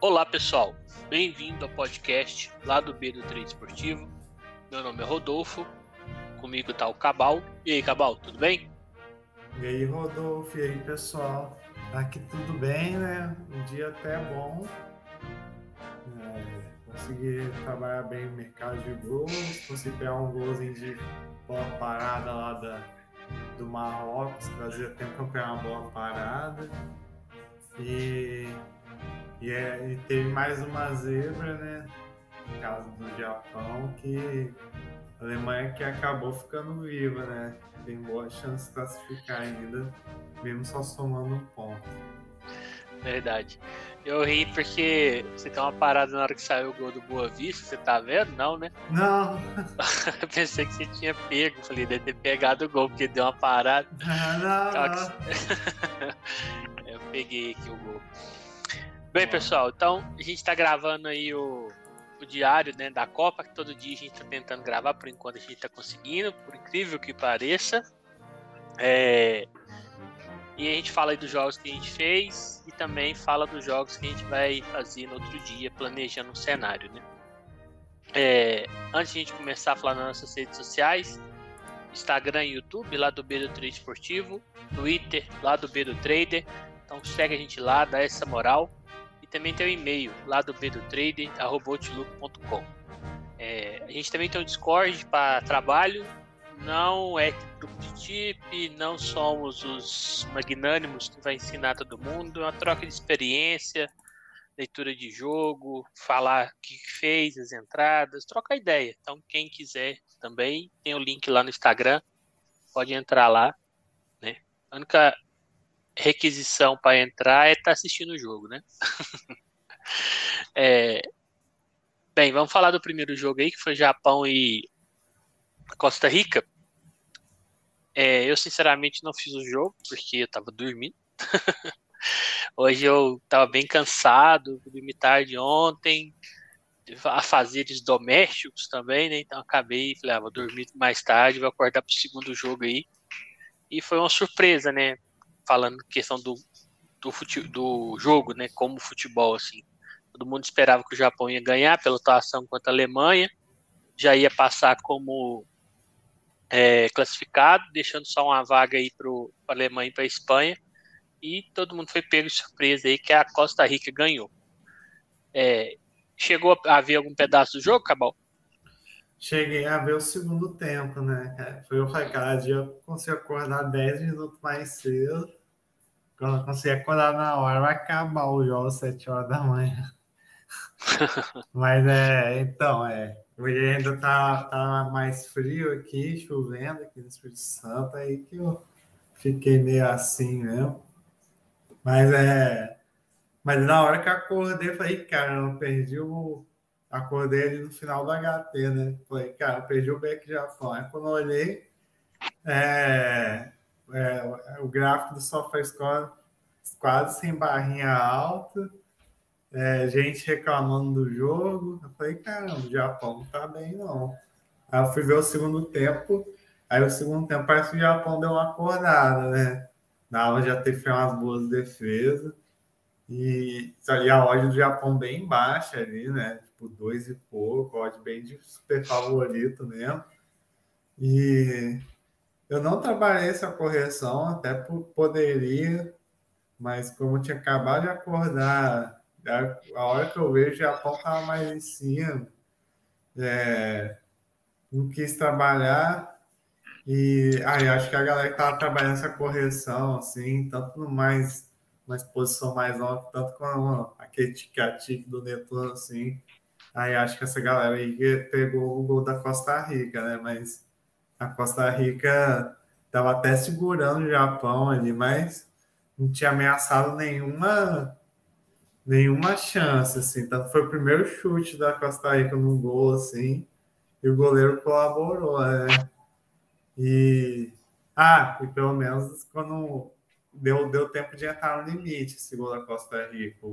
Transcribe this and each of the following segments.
Olá pessoal, bem-vindo ao podcast lá do B do Trade Esportivo. Meu nome é Rodolfo, comigo tá o Cabal. E aí, Cabal, tudo bem? E aí, Rodolfo, e aí, pessoal? Aqui tudo bem, né? Um dia até bom. É, consegui trabalhar bem no mercado de gols, consegui pegar um golzinho de bola parada lá da, do Marrocos, fazia tempo que eu uma bola parada. E e, é, e teve mais uma zebra, né? No caso do Japão, que a Alemanha que acabou ficando viva, né? Tem boa chance de classificar ainda, mesmo só somando um ponto. Verdade. Eu ri porque você tem uma parada na hora que saiu o gol do Boa Vista, você tá vendo? Não, né? Não. eu pensei que você tinha pego, falei, deve ter pegado o gol, porque deu uma parada. não, não. eu peguei aqui o gol. Bem, pessoal, então a gente está gravando aí o, o diário né, da Copa, que todo dia a gente está tentando gravar, por enquanto a gente está conseguindo, por incrível que pareça. É, e a gente fala aí dos jogos que a gente fez e também fala dos jogos que a gente vai fazer no outro dia, planejando um cenário, né? É, antes de a gente começar a falar nas nossas redes sociais, Instagram e YouTube, lá do B do Trade Esportivo, Twitter, lá do B do Trader. Então segue a gente lá, dá essa moral também tem o e-mail lá do bedotrader.com. É, a gente também tem o Discord para trabalho. Não é grupo de tip, não somos os magnânimos que vai ensinar todo mundo. É uma troca de experiência, leitura de jogo, falar o que fez, as entradas, troca ideia. Então, quem quiser também, tem o link lá no Instagram, pode entrar lá. Né? A única requisição para entrar é estar tá assistindo o jogo, né? é, bem, vamos falar do primeiro jogo aí, que foi Japão e Costa Rica. É, eu, sinceramente, não fiz o jogo, porque eu estava dormindo. Hoje eu estava bem cansado, dormi tarde ontem, a fazeres domésticos também, né? Então acabei, falei, ah, vou dormir mais tarde, vou acordar para o segundo jogo aí. E foi uma surpresa, né? Falando questão do, do, fute, do jogo, né, como futebol, assim. Todo mundo esperava que o Japão ia ganhar pela atuação contra a Alemanha, já ia passar como é, classificado, deixando só uma vaga aí para a Alemanha e para a Espanha, e todo mundo foi pego de surpresa aí que a Costa Rica ganhou. É, chegou a ver algum pedaço do jogo, Cabal? Cheguei a ver o segundo tempo, né? Foi o dia eu consigo acordar 10 minutos mais cedo quando eu conseguir acordar na hora, vai acabar o jogo às 7 horas da manhã. Mas é, então, é. Hoje ainda tá, tá mais frio aqui, chovendo aqui no Espírito Santo, aí que eu fiquei meio assim mesmo. Mas é. Mas na hora que eu acordei, eu falei, cara, eu perdi o. Acordei ali no final do HT, né? Falei, cara, eu perdi o back Japão. Aí quando eu olhei, é, é, o gráfico do SofaScore quase sem barrinha alta, é, gente reclamando do jogo. Eu falei, caramba, o Japão não tá bem, não. Aí eu fui ver o segundo tempo, aí o segundo tempo parece que o Japão deu uma acordada, né? Aula já teve umas boas defesas. E, e a odd do Japão bem baixa ali, né? Tipo, dois e pouco, odd bem de super favorito mesmo. E eu não trabalhei essa correção, até poderia, mas como eu tinha acabado de acordar, a hora que eu vejo, o Japão estava mais em cima, é, não quis trabalhar, e aí acho que a galera estava trabalhando essa correção, assim, tanto no mais, uma exposição mais alta, tanto com aquele tique do Netuno, assim, aí acho que essa galera aí pegou o gol da Costa Rica, né, mas a Costa Rica estava até segurando o Japão ali, mas não tinha ameaçado nenhuma nenhuma chance, assim. Tanto foi o primeiro chute da Costa Rica no gol, assim, e o goleiro colaborou, né? E ah, e pelo menos quando deu, deu tempo de entrar no limite esse gol da Costa Rica.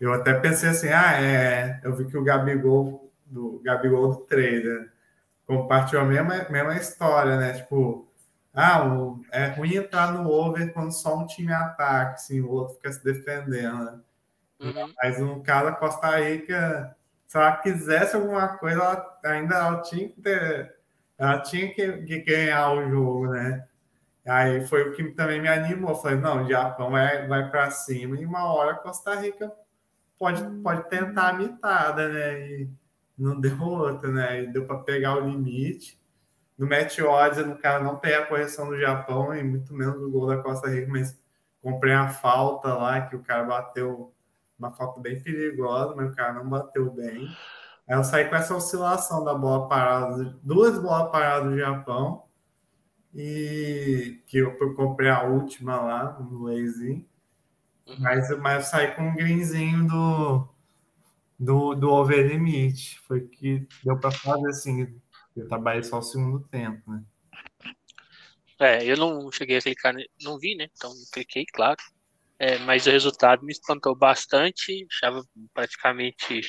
Eu até pensei assim, ah, é. Eu vi que o Gabigol do Gabigol do trader compartilhou a mesma, mesma história, né? Tipo, ah, é ruim entrar no over quando só um time ataca, assim, o outro fica se defendendo. Né? Uhum. Mas no caso, a Costa Rica, se ela quisesse alguma coisa, ela, ainda ela tinha que ter, ela tinha que, que ganhar o jogo, né? Aí foi o que também me animou. Falei, não, o Japão vai, vai para cima e uma hora a Costa Rica pode, pode tentar a mitada, né? E não deu outra, né? E deu para pegar o limite. No match odds, no cara não tem a correção do Japão e muito menos o gol da Costa Rica, mas comprei a falta lá que o cara bateu uma falta bem perigosa, mas o cara não bateu bem. Aí eu saí com essa oscilação da bola parada, duas bolas paradas do Japão, e que eu comprei a última lá no Lazy. Uhum. Mas, mas eu saí com um greenzinho do, do, do over limit. Foi que deu para fazer assim. Eu trabalhei só o segundo tempo, né? É, eu não cheguei a clicar, não vi, né? Então cliquei, claro. É, mas o resultado me espantou bastante. Estava praticamente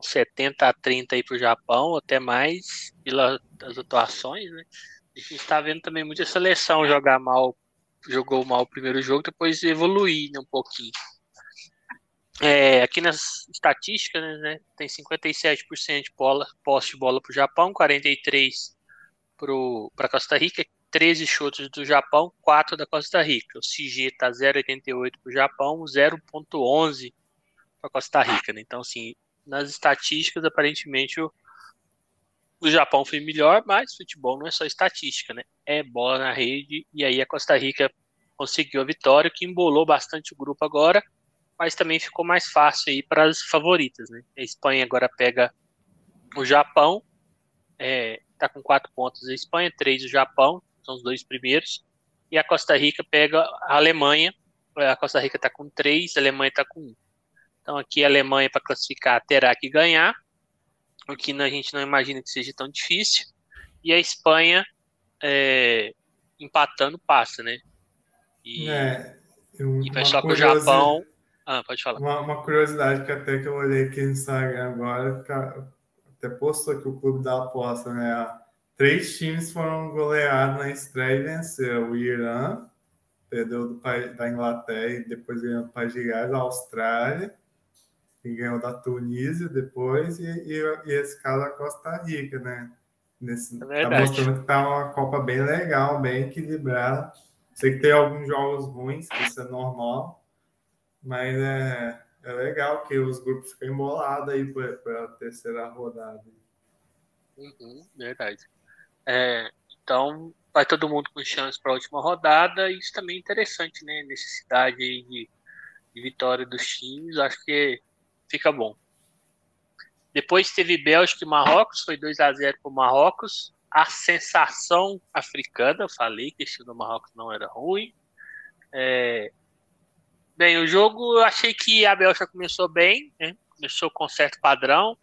70 a 30 aí para o Japão, até mais, pelas atuações, né? A gente está vendo também muita seleção jogar mal, jogou mal o primeiro jogo, depois evoluir né, um pouquinho. É, aqui nas estatísticas, né, tem 57% de bola, posse de bola para o Japão, 43% para Costa Rica, 13 chutes do Japão, 4 da Costa Rica. O CG está 0,88 para o Japão, 0,11 para Costa Rica. Né? Então, assim, nas estatísticas, aparentemente o, o Japão foi melhor, mas futebol não é só estatística, né? É bola na rede, e aí a Costa Rica conseguiu a vitória, que embolou bastante o grupo agora, mas também ficou mais fácil aí para as favoritas, né? A Espanha agora pega o Japão, é, tá com quatro pontos a Espanha, três o Japão, são os dois primeiros, e a Costa Rica pega a Alemanha, a Costa Rica está com três, a Alemanha está com um. Então aqui a Alemanha para classificar terá que ganhar, o que a gente não imagina que seja tão difícil. E a Espanha é, empatando passa, né? E, é, eu, e vai só com o Japão. Ah, pode falar. Uma, uma, curiosidade que até que eu olhei aqui no Instagram agora, até postou aqui o clube da aposta, né? Três times foram goleados na estreia e venceram. O Irã perdeu do, da Inglaterra e depois ganhou do País de Gales, a Austrália que ganhou da Tunísia depois, e, e, e esse caso a Costa Rica, né? Nesse, é tá mostrando que tá uma Copa bem legal, bem equilibrada. Sei que tem alguns jogos ruins, isso é normal, mas é, é legal que os grupos ficam embolados aí para a terceira rodada. Uhum, verdade. É, então, vai todo mundo com chance para a última rodada, isso também é interessante, né? Necessidade de, de vitória dos times. Acho que fica bom. Depois teve Bélgica e Marrocos, foi 2 a 0 para o Marrocos. A sensação africana, falei que esse do Marrocos não era ruim. É... Bem, o jogo eu achei que a Bélgica começou bem, né? começou com certo padrão.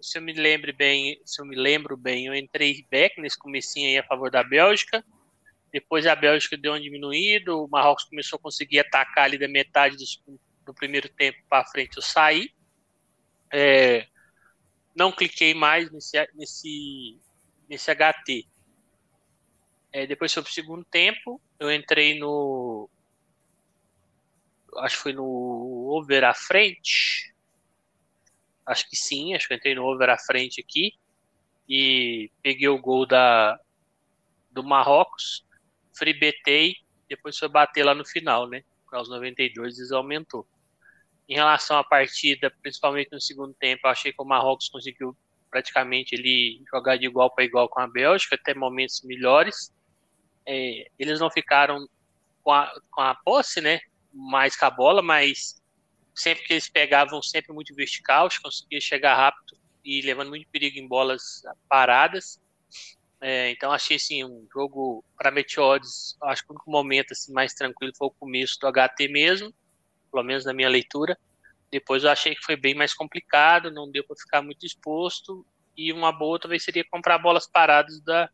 Se eu me lembro bem, se eu me lembro bem, eu entrei back nesse comecinho aí a favor da Bélgica. Depois a Bélgica deu um diminuído, o Marrocos começou a conseguir atacar ali da metade do, do primeiro tempo para frente, eu saí. É, não cliquei mais nesse, nesse, nesse HT. É, depois foi o segundo tempo, eu entrei no. Acho que foi no over à frente. Acho que sim, acho que eu entrei no over à frente aqui. E peguei o gol da, do Marrocos, freebetei, depois foi bater lá no final, né? Aos 92 eles aumentou. Em relação à partida, principalmente no segundo tempo, achei que o Marrocos conseguiu praticamente ele jogar de igual para igual com a Bélgica, até momentos melhores. É, eles não ficaram com a, com a posse, né? Mais com a bola, mas sempre que eles pegavam, sempre muito vertical, conseguia chegar rápido e levando muito perigo em bolas paradas. É, então achei assim um jogo para Meteodes, acho que o único momento assim mais tranquilo foi o começo do HT mesmo pelo menos na minha leitura. Depois eu achei que foi bem mais complicado, não deu para ficar muito exposto. E uma boa talvez seria comprar bolas paradas da,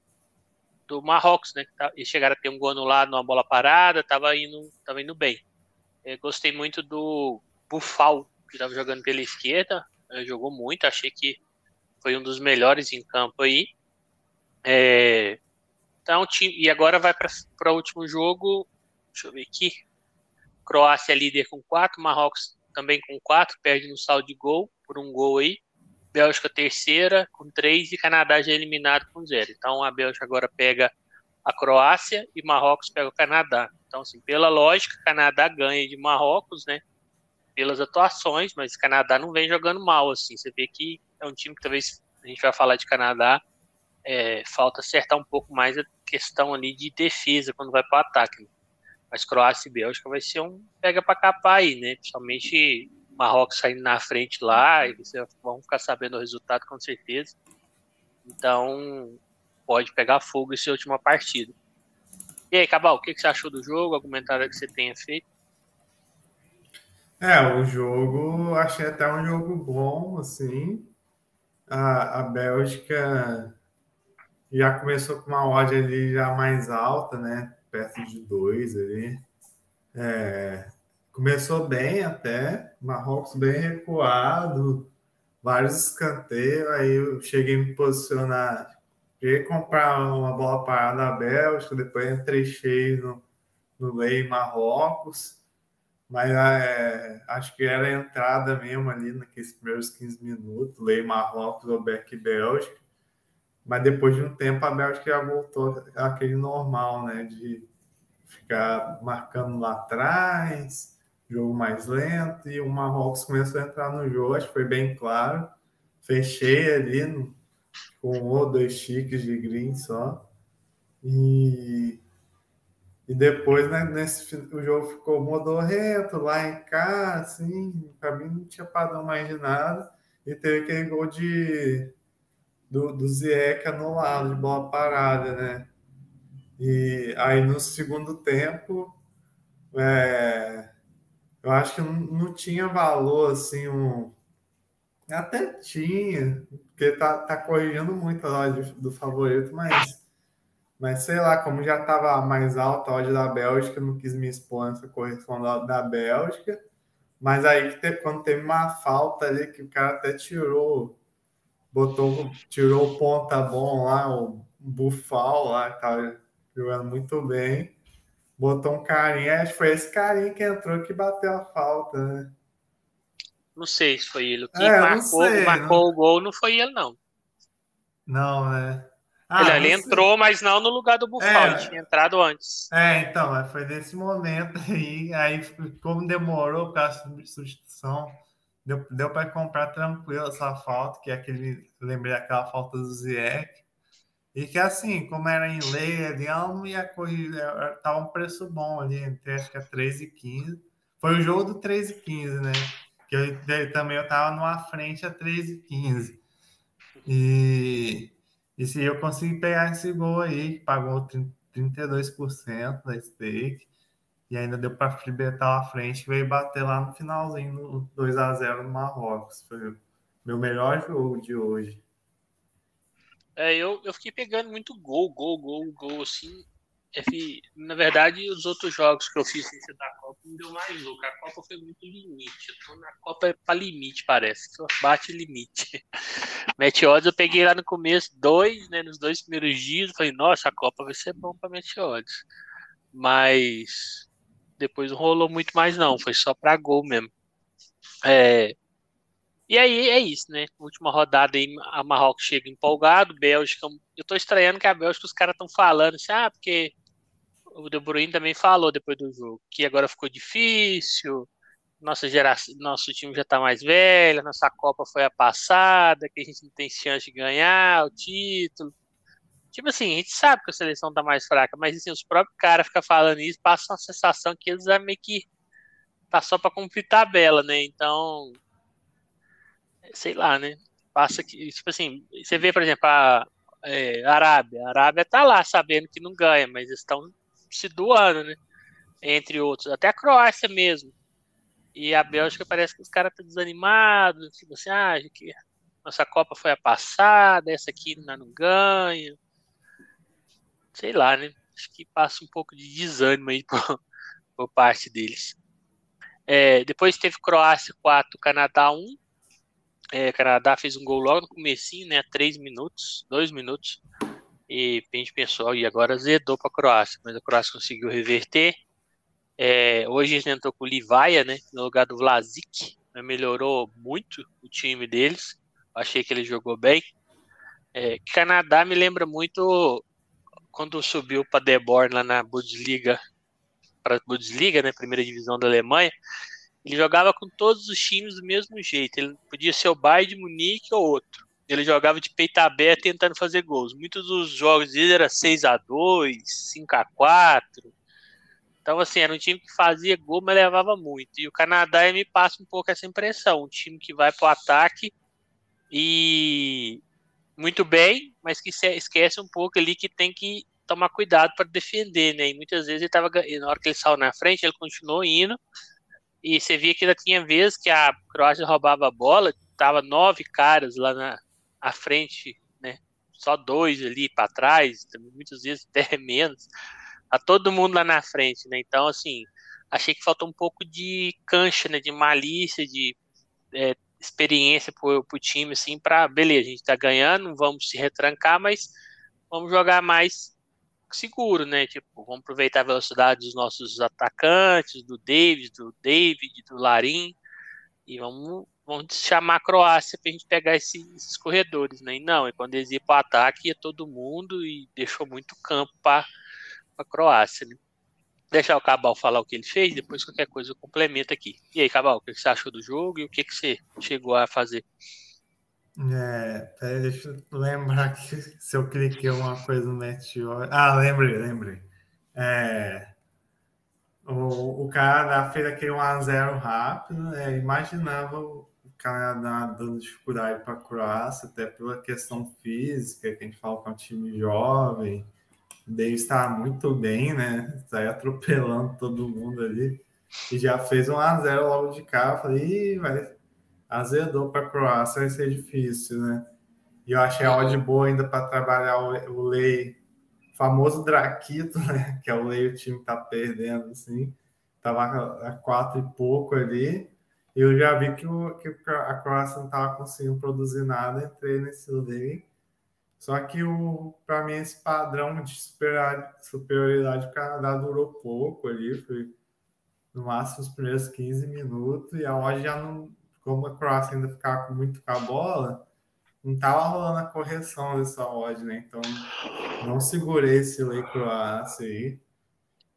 do Marrocos, né? Tá, e chegaram a ter um gol anulado numa bola parada, estava indo, tava indo bem. Eu gostei muito do Bufal, que estava jogando pela esquerda, jogou muito, achei que foi um dos melhores em campo aí. É, então, e agora vai para o último jogo. Deixa eu ver aqui. Croácia líder com 4, Marrocos também com quatro, perde no saldo de gol, por um gol aí. Bélgica terceira com três e Canadá já eliminado com zero. Então a Bélgica agora pega a Croácia e Marrocos pega o Canadá. Então, assim, pela lógica, Canadá ganha de Marrocos, né? Pelas atuações, mas Canadá não vem jogando mal, assim. Você vê que é um time que talvez a gente vai falar de Canadá, é, falta acertar um pouco mais a questão ali de defesa quando vai para o ataque. Né? Mas Croácia e Bélgica vai ser um pega para capar aí, né? Principalmente Marrocos saindo na frente lá, e vocês vão ficar sabendo o resultado com certeza. Então, pode pegar fogo essa última partida. E aí, Cabal, o que, você achou do jogo? Algum comentário que você tenha feito? É, o jogo, achei até um jogo bom, assim. A, a Bélgica já começou com uma odd ali já mais alta, né? Perto de dois ali. É, começou bem até, Marrocos bem recuado, vários escanteios, aí eu cheguei a me posicionar, a comprar uma bola parada na Bélgica, depois entrei cheio no, no Lei Marrocos, mas é, acho que era a entrada mesmo ali naqueles primeiros 15 minutos, Lei Marrocos ou Beck Bélgica, mas depois de um tempo a Bélgica já voltou àquele normal, né, de ficar marcando lá atrás, jogo mais lento, e o Marrocos começou a entrar no jogo, acho que foi bem claro. Fechei ali com um ou dois chiques de green só. E, e depois, né, nesse, o jogo ficou modorrento lá em cá, assim, para mim não tinha padrão mais de nada. E teve aquele gol de, do, do Zieck anulado, de bola parada, né? E aí no segundo tempo, é, eu acho que não, não tinha valor assim um até tinha, porque tá, tá corrigindo muito a odd do favorito, mas mas sei lá, como já estava mais alta a odd da Bélgica, não quis me expor nessa correção da, da Bélgica. Mas aí quando teve uma falta ali que o cara até tirou, botou, tirou o ponta bom lá, o Bufal lá, que tava jogando muito bem botou um carinha, acho que foi esse carinha que entrou que bateu a falta, né? Não sei se foi ele. Quem é, marcou, sei, marcou não... o gol não foi ele, não. Não, né? Ah, ele, ele entrou, mas não no lugar do Buffalo, é, ele tinha entrado antes. É, então, foi nesse momento aí, aí como demorou por causa da substituição, deu, deu para comprar tranquilo essa falta, que é aquele, lembrei aquela falta do Zieck, e que assim, como era em lei ela não ia correr, tava um preço bom ali, entre acho que é 13 e 15. Foi o jogo do 13 e 15, né? Que eu, também eu tava numa frente a 13 e 15. E, e se eu conseguir pegar esse gol aí, que pagou 32% da stake, e ainda deu para fribetar à frente, veio bater lá no finalzinho, no 2 a 0 no Marrocos. Foi o meu melhor jogo de hoje. É, eu, eu fiquei pegando muito gol, gol, gol, gol, assim. Na verdade, os outros jogos que eu fiz sem da Copa não deu mais louco. A Copa foi muito limite. Eu tô na Copa é pra limite, parece. Só bate limite. Meteodes eu peguei lá no começo, dois, né? Nos dois primeiros dias. Falei, nossa, a Copa vai ser bom pra Meteodes. Mas depois não rolou muito mais, não. Foi só pra gol mesmo. É, e aí é isso, né? Última rodada aí, a Marrocos chega empolgado, Bélgica. Eu tô estranhando que a Bélgica os caras estão falando assim, ah, porque o De Bruyne também falou depois do jogo que agora ficou difícil, nossa geração, nosso time já tá mais velho, nossa Copa foi a passada, que a gente não tem chance de ganhar o título. Tipo assim, a gente sabe que a seleção tá mais fraca, mas assim, os próprios caras ficam falando isso, passam a sensação que eles é meio que tá só para cumprir tabela, né? Então, sei lá, né? Passa que, tipo assim, você vê, por exemplo, a, é, Arábia. A Arábia tá lá sabendo que não ganha, mas estão se doando, né? Entre outros. Até a Croácia mesmo. E a Bélgica parece que os caras estão desanimados, tipo assim, ah, que nossa Copa foi a passada, essa aqui não ganha. Sei lá, né? Acho que passa um pouco de desânimo aí por, por parte deles. É, depois teve Croácia 4, Canadá 1. É, Canadá fez um gol logo no comecinho, né? Três minutos, dois minutos. E a gente pensou, e agora zedou para a Croácia, mas a Croácia conseguiu reverter. É, hoje ele entrou com o Livaia, né? No lugar do Vlasic. Né, melhorou muito o time deles. Achei que ele jogou bem. É, Canadá me lembra muito quando subiu para Deborn lá na Bundesliga, para Bundesliga, né? Primeira divisão da Alemanha. Ele jogava com todos os times do mesmo jeito. Ele podia ser o Bayern de Munique ou outro. Ele jogava de peito aberto tentando fazer gols. Muitos dos jogos dele era 6 a 2 5 a 4 Então, assim, era um time que fazia gol, mas levava muito. E o Canadá me passa um pouco essa impressão. Um time que vai para o ataque e muito bem, mas que esquece um pouco ali que tem que tomar cuidado para defender, né? E muitas vezes ele tava, na hora que ele saiu na frente, ele continuou indo. E você via que ainda tinha vezes que a Croácia roubava a bola, tava nove caras lá na, à frente, né? Só dois ali para trás, muitas vezes até menos. A tá todo mundo lá na frente, né? Então, assim, achei que faltou um pouco de cancha, né? De malícia, de é, experiência pro, pro time, assim, para beleza, a gente tá ganhando, vamos se retrancar, mas vamos jogar mais seguro, né? Tipo, vamos aproveitar a velocidade dos nossos atacantes, do David, do David, do Larim, e vamos vamos chamar a Croácia para a gente pegar esse, esses corredores, né? E não, e quando eles iam para o ataque, ia todo mundo e deixou muito campo para a Croácia, né? Deixar o Cabal falar o que ele fez, depois qualquer coisa eu complemento aqui. E aí, Cabal, o que você achou do jogo e o que, que você chegou a fazer? É, deixa eu lembrar que se eu cliquei uma coisa no Meteor. Ah, lembrei, lembrei. É, o, o Canadá fez aquele 1x0 rápido, né? imaginava o, Canadá dando dificuldade para a Croácia, até pela questão física, que a gente fala que é um time jovem. Davis está muito bem, né? Está atropelando todo mundo ali. E já fez um a 0 logo de cá. Falei, vai, azedou para a Croácia, vai ser difícil, né? E eu achei a odd boa ainda para trabalhar o, o Lei, famoso Draquito, né? Que é o Lei, o time tá perdendo, assim. Tava a quatro e pouco ali eu já vi que, o, que a Croácia não estava conseguindo produzir nada, entrei nesse league. Só que para mim esse padrão de superioridade, do Canadá durou pouco ali, foi no máximo os primeiros 15 minutos, e a hoje já não, como a Croácia ainda ficava muito com a bola, não estava rolando a correção dessa odd, né? Então não segurei esse lei Croácia aí.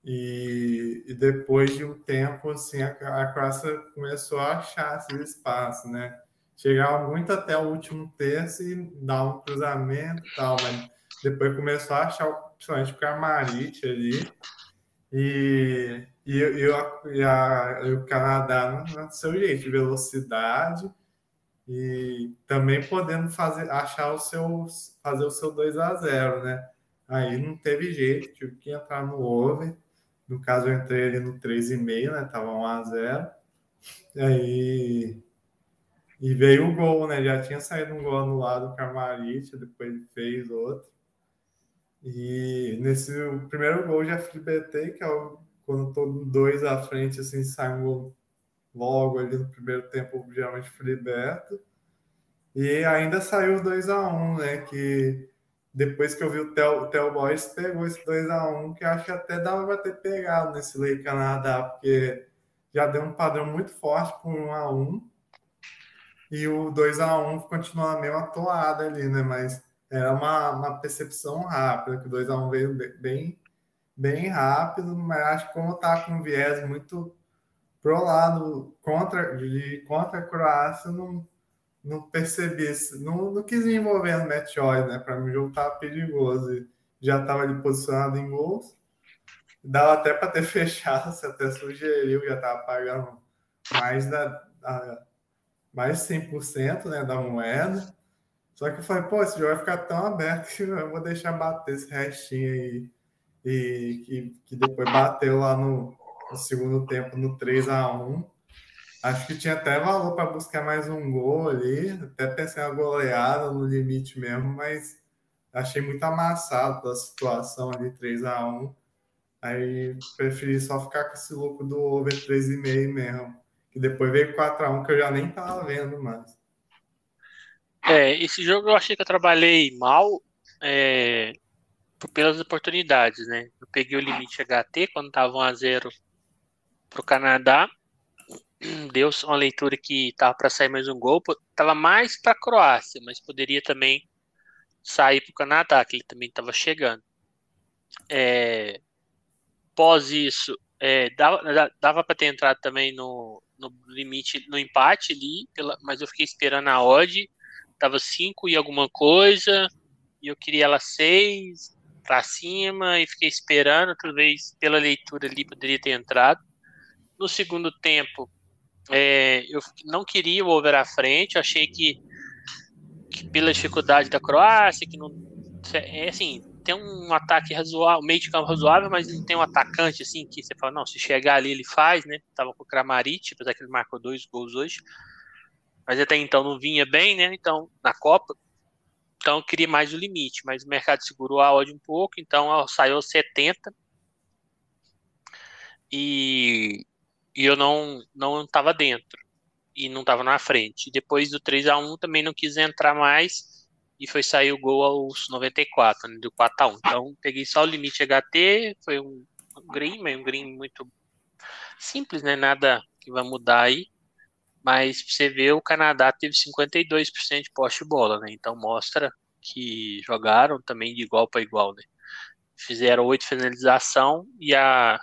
E, e, depois de um tempo, assim, a, a Croácia começou a achar esse espaço, né? Chegava muito até o último terço e dar um cruzamento e tal, mas depois começou a achar, principalmente o Kramaric ali, e, e, e, e, a, e o Canadá no, no seu jeito, de velocidade, e também podendo fazer, achar o seu, fazer o seu 2 a 0 né? Aí não teve jeito, tive que entrar no over, no caso, eu entrei ali no 3,5, né? Tava 1 a 0 Aí. E veio o gol, né? Já tinha saído um gol anulado com a Marit, depois ele fez outro. E nesse primeiro gol já flibetei, que é o, quando tô dois à frente, assim, sai um gol logo ali no primeiro tempo, geralmente flibeto. E ainda saiu 2 a 1 né? Que depois que eu vi o Theo, Theo pegou esse 2x1, que acho que até dava para ter pegado nesse Lei Canadá, porque já deu um padrão muito forte por 1x1. E o 2x1 continuou na mesma toada ali, né? Mas era uma, uma percepção rápida, que o 2x1 veio bem, bem rápido, mas acho que como tá com um viés muito pro lado contra, de, contra a Croácia, não não percebi, não, não quis me envolver no Meteor, né? Para mim o jogo tava perigoso. E já estava ali posicionado em gols. Dava até para ter fechado, você até sugeriu, já estava pagando mais da, da mais 100% né, da moeda. Só que eu falei, pô, esse jogo vai ficar tão aberto que eu vou deixar bater esse restinho aí. E que, que depois bateu lá no, no segundo tempo no 3 a 1 Acho que tinha até valor para buscar mais um gol ali, até pensei uma goleada no limite mesmo, mas achei muito amassado pela situação ali 3 a 1 Aí preferi só ficar com esse lucro do over 3,5 mesmo. Que depois veio 4 a 1 que eu já nem tava vendo mais. É, esse jogo eu achei que eu trabalhei mal é, pelas oportunidades, né? Eu peguei o limite HT quando tava 1 a 0 pro Canadá. Deu uma leitura que tava para sair mais um gol, tava mais para Croácia, mas poderia também sair pro Canadá, que ele também estava chegando. É, pós isso, é, dava, dava para ter entrado também no, no limite, no empate ali, pela, mas eu fiquei esperando a odd, tava 5 e alguma coisa, e eu queria ela 6 para cima, e fiquei esperando, talvez pela leitura ali poderia ter entrado. No segundo tempo, é, eu não queria o over à frente, achei que, que, pela dificuldade da Croácia, que não. É assim, tem um ataque razoável, meio de campo razoável, mas não tem um atacante assim que você fala, não, se chegar ali ele faz, né? Tava com o Kramaric, apesar que ele marcou dois gols hoje. Mas até então não vinha bem, né? Então, na Copa. Então queria mais o limite, mas o mercado segurou a odd um pouco, então saiu 70. E, e eu não não estava dentro e não estava na frente. Depois do 3 a 1 também não quis entrar mais e foi sair o gol aos 94, né, do 4 a 1 Então peguei só o limite HT, foi um, um green, mas um green muito simples, né? Nada que vai mudar aí. Mas você ver, o Canadá teve 52% de poste de bola, né? Então mostra que jogaram também de igual para igual, né? Fizeram oito finalização e a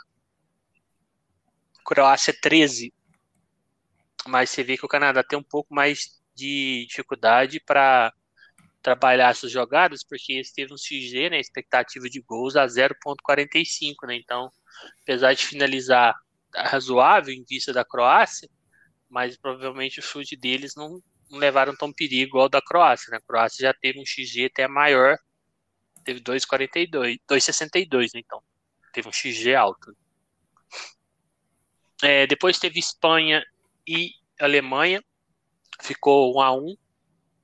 Croácia 13. Mas você vê que o Canadá tem um pouco mais de dificuldade para trabalhar essas jogadas, porque eles teve um XG, né, expectativa de gols a 0.45, né? Então, apesar de finalizar razoável em vista da Croácia, mas provavelmente o chute deles não, não levaram tão perigo igual da Croácia, né? A Croácia já teve um XG até maior, teve 2,42, 2,62, né? Então, teve um XG alto. É, depois teve Espanha e Alemanha, ficou 1 a 1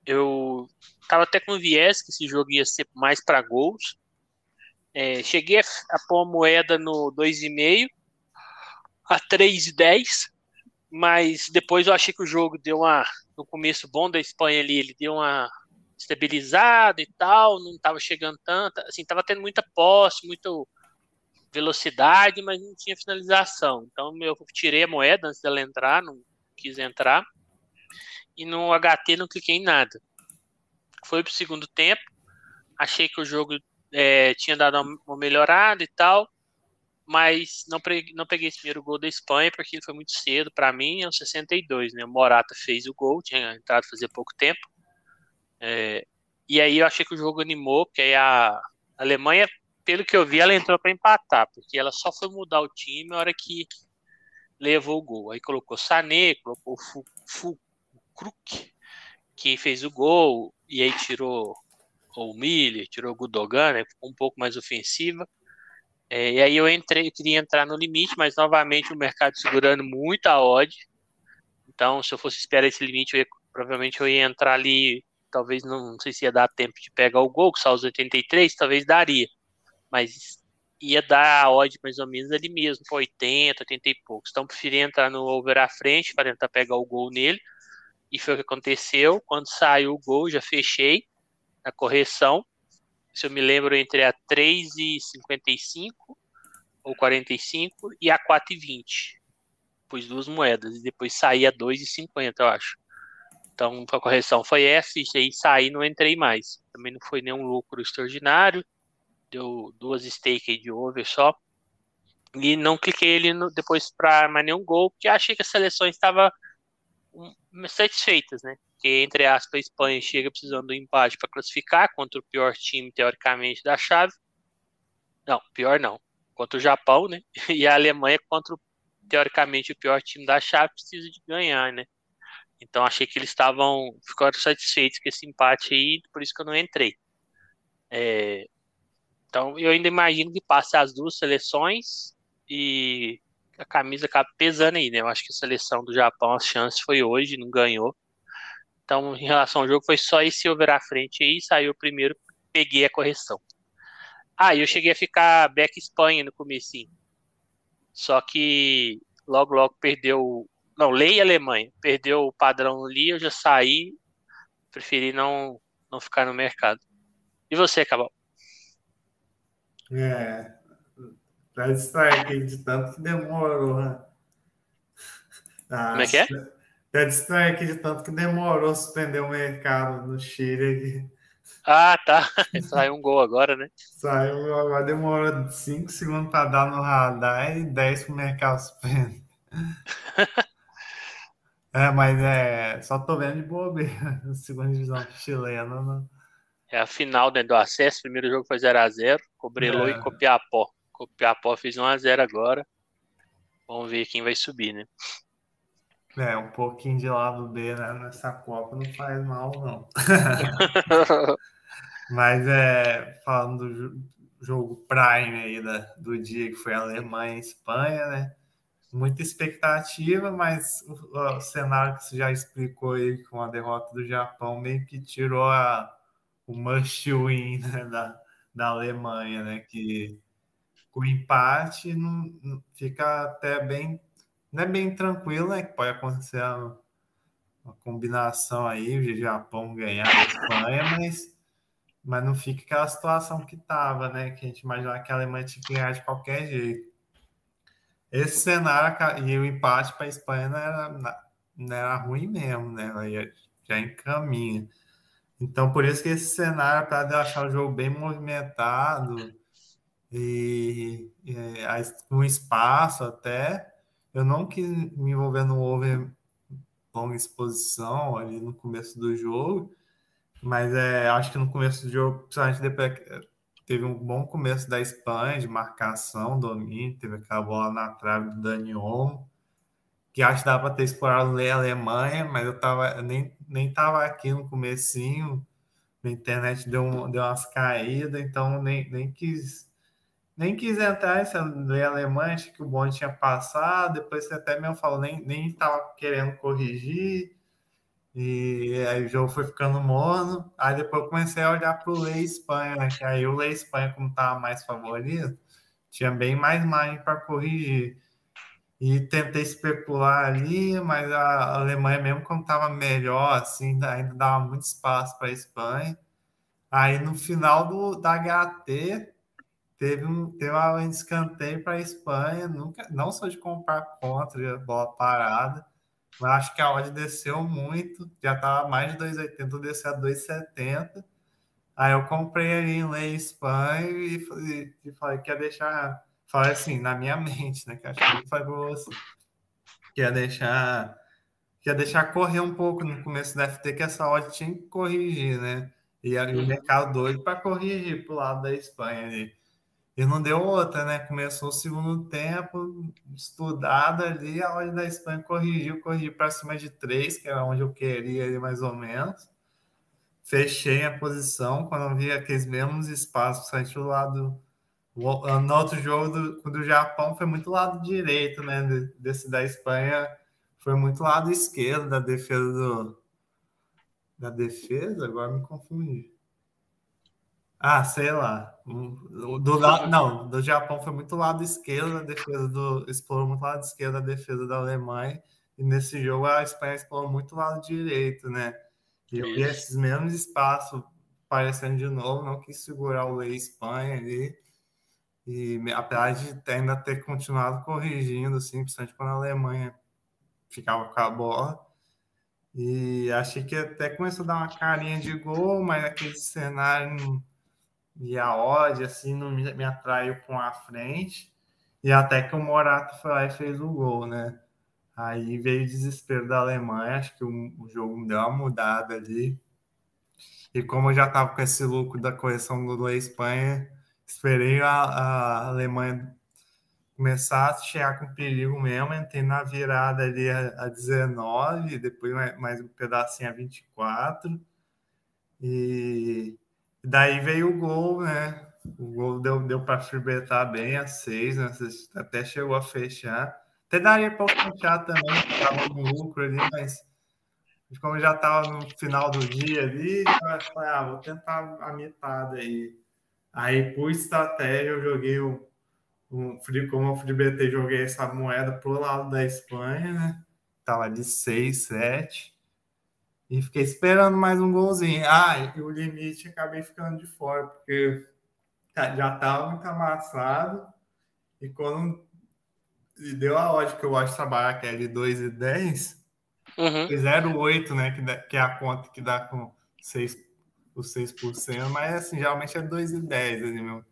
eu tava até com viés que esse jogo ia ser mais para gols. É, cheguei a, a pôr a moeda no 2,5 a 3,10, mas depois eu achei que o jogo deu uma. No começo bom da Espanha ali, ele deu uma estabilizada e tal, não estava chegando tanto, assim, estava tendo muita posse, muita velocidade, mas não tinha finalização. Então eu tirei a moeda antes dela entrar, não quis entrar e no HT não cliquei em nada. Foi pro segundo tempo, achei que o jogo é, tinha dado uma melhorada e tal, mas não peguei, não peguei esse primeiro gol da Espanha porque foi muito cedo para mim, é o 62, né? O Morata fez o gol, tinha entrado fazia pouco tempo. É, e aí eu achei que o jogo animou, porque aí a Alemanha, pelo que eu vi, ela entrou para empatar, porque ela só foi mudar o time na hora que levou o gol. Aí colocou Sané, colocou o Kruk, que fez o gol, e aí tirou o Miller, tirou o Gudogan, né, um pouco mais ofensiva. É, e aí eu entrei, queria entrar no limite, mas novamente o mercado segurando muito a odd. Então, se eu fosse esperar esse limite, eu ia, provavelmente eu ia entrar ali, talvez não, não sei se ia dar tempo de pegar o gol, que só os 83, talvez daria. Mas ia dar a odd mais ou menos ali mesmo, 80, 80 e poucos. Então, preferi entrar no over à frente para tentar pegar o gol nele e foi o que aconteceu. Quando saiu o gol, já fechei a correção. Se eu me lembro, entre a 3,55 ou 45 e a 4,20. Pus duas moedas e depois saí a 2,50, eu acho. Então a correção foi essa, e aí saí não entrei mais. Também não foi nenhum lucro extraordinário. Deu duas stakes de over só. E não cliquei ele no, depois para mais nenhum gol, porque achei que a seleção estava satisfeitas, né? Porque, entre aspas, a Espanha chega precisando do empate para classificar contra o pior time, teoricamente, da chave. Não, pior não. Contra o Japão, né? E a Alemanha contra, teoricamente, o pior time da chave precisa de ganhar, né? Então achei que eles estavam ficaram satisfeitos com esse empate aí, por isso que eu não entrei. É, então eu ainda imagino que passe as duas seleções e a camisa acaba pesando aí, né? Eu acho que a seleção do Japão, as chances foi hoje, não ganhou. Então, em relação ao jogo, foi só esse over à frente aí, saiu primeiro, peguei a correção. Ah, eu cheguei a ficar back Espanha no comecinho. Só que logo, logo perdeu. Não, Lei Alemanha. Perdeu o padrão ali, eu já saí. Preferi não, não ficar no mercado. E você, Cabal? É, para distrair aqui de tanto que demorou, né? Ah, Como é que é? É estranho aqui de tanto que demorou suspender o mercado no Chile aqui. Ah, tá. Saiu um gol agora, né? Saiu um gol agora, demorou 5 segundos para dar no radar e 10 para o mercado suspender. é, mas é. Só tô vendo de bobeira. Segunda divisão chilena. Não... É a final né, do acesso. Primeiro jogo foi 0x0. Cobrelou é. e Copiapó. Copiapó fez 1x0 agora. Vamos ver quem vai subir, né? É, um pouquinho de lado B né, nessa Copa não faz mal, não. Mas é, falando do jogo Prime aí da, do dia que foi Alemanha e Espanha, né? Muita expectativa, mas o, o, cenário que você já explicou aí com a derrota do Japão meio que tirou a, o must win né, da, da Alemanha, né? Que o empate não, não fica até bem não é bem tranquilo, né? Que pode acontecer uma, uma combinação aí, o Japão ganhar a Espanha, mas, mas não fica aquela situação que estava, né? Que a gente imaginava que a Alemanha tinha que ganhar de qualquer jeito. Esse cenário e o empate para a Espanha não era, não era ruim mesmo, né? Aí já encaminha. Então, por isso que esse cenário, para achar o jogo bem movimentado e, um espaço até, eu não quis me envolver no over longa exposição ali no começo do jogo, mas é, acho que no começo do jogo, principalmente depois teve um bom começo da Espanha de marcação, domínio, teve aquela bola na trave do Dani Olmo, que acho que dava para ter explorado a Alemanha, mas eu tava nem nem tava aqui no comecinho, a internet deu, um, deu umas caídas, então nem, nem quis nem quis entrar esse lei alemã, acho que o bonde tinha passado, depois você até mesmo falou, nem, nem estava querendo corrigir, e aí o jogo foi ficando mono, aí depois eu comecei a olhar para o Lei Espanha, né? que aí o Lei Espanha, como estava mais favorito, tinha bem mais margem para corrigir. E tentei especular ali, mas a Alemanha, mesmo quando estava melhor, assim, ainda dava muito espaço para a Espanha. Aí no final do, da HT, teve um, teve um escanteio para a Espanha, nunca, não só de comprar contra bola parada, mas acho que a odd desceu muito, já estava mais de 2,80, desceu a 2,70. Aí eu comprei ali em Lei Espanha e, e, e, falei que ia deixar, falei assim, na minha mente, né, que acho que foi você, que ia deixar, que ia deixar correr um pouco no começo da FT, que essa odd tinha que corrigir, né, e o mercado doido para corrigir para o lado da Espanha ali. E não deu outra, né? Começou o segundo tempo, estudado ali, a hora da Espanha corrigiu, corrigiu para cima de três, que era onde eu queria ali mais ou menos. Fechei a posição quando vi aqueles mesmos espaços, saiu do lado. No outro jogo do, do Japão foi muito lado direito, né? Desse da Espanha foi muito lado esquerdo da defesa do. Da defesa? Agora me confundi. Ah, sei lá. Do lado, não, do Japão foi muito lado esquerdo, a defesa do explorou muito lado esquerdo a defesa da Alemanha, e nesse jogo a Espanha explorou muito lado direito, né? E eu vi esses mesmos espaços aparecendo de novo, não quis segurar o Lei Espanha ali. E apesar de ainda ter continuado corrigindo, assim, principalmente quando a Alemanha ficava com a bola. E achei que até começou a dar uma carinha de gol, mas aquele cenário e a odd assim não me, me atraiu com a frente e até que o Morato foi lá e fez o gol, né? Aí veio o desespero da Alemanha, acho que o, o jogo deu uma mudada ali. E como eu já estava com esse lucro da correção do, da Espanha, esperei a, a, Alemanha começar a chegar com perigo mesmo, entrei na virada ali a, a 19, depois mais, mais um pedacinho a 24. E Daí veio o gol, né? O gol deu, deu para fribetar bem a seis, né? Até chegou a fechar. Até daria para fechar também, estava no lucro ali, mas como já estava no final do dia ali, eu falei, ah, vou tentar a metade aí. Aí, por estratégia, eu joguei o, o como o FreeBT, joguei essa moeda pro lado da Espanha, né? Tava de 6, 7. E fiquei esperando mais um golzinho. Ah, e o limite acabei ficando de fora, porque tá, já estava muito amassado. E quando e deu a odd que eu gosto de trabalhar, que é de 2 e 10. Uhum. 0,8, né? Que, dá, que é a conta que dá com 6, os 6%, mas assim, geralmente é 2 e 10, assim, meu.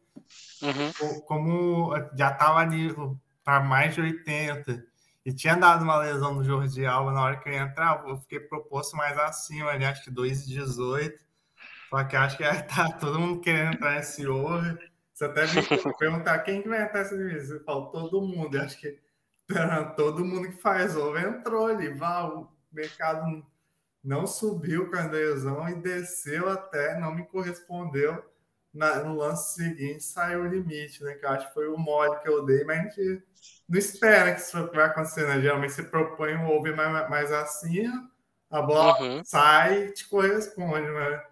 Uhum. Como já estava ali para mais de 80 e tinha dado uma lesão no Jordi Alba na hora que eu ia entrar, eu fiquei proposto mais acima, ali, acho que 2,18. Só que acho que tá todo mundo querendo entrar nesse over. Você até me perguntar quem que vai entrar nesse divisão. Falou todo mundo. Eu acho que todo mundo que faz over entrou ali. Vá, o mercado não subiu com a lesão e desceu até, não me correspondeu. Na, no lance seguinte saiu o limite, né? Que eu acho que foi o mole que eu dei, mas a gente não espera que isso vai acontecer, né? Geralmente você propõe um over mais, mais acima, a bola uhum. sai e te corresponde, né?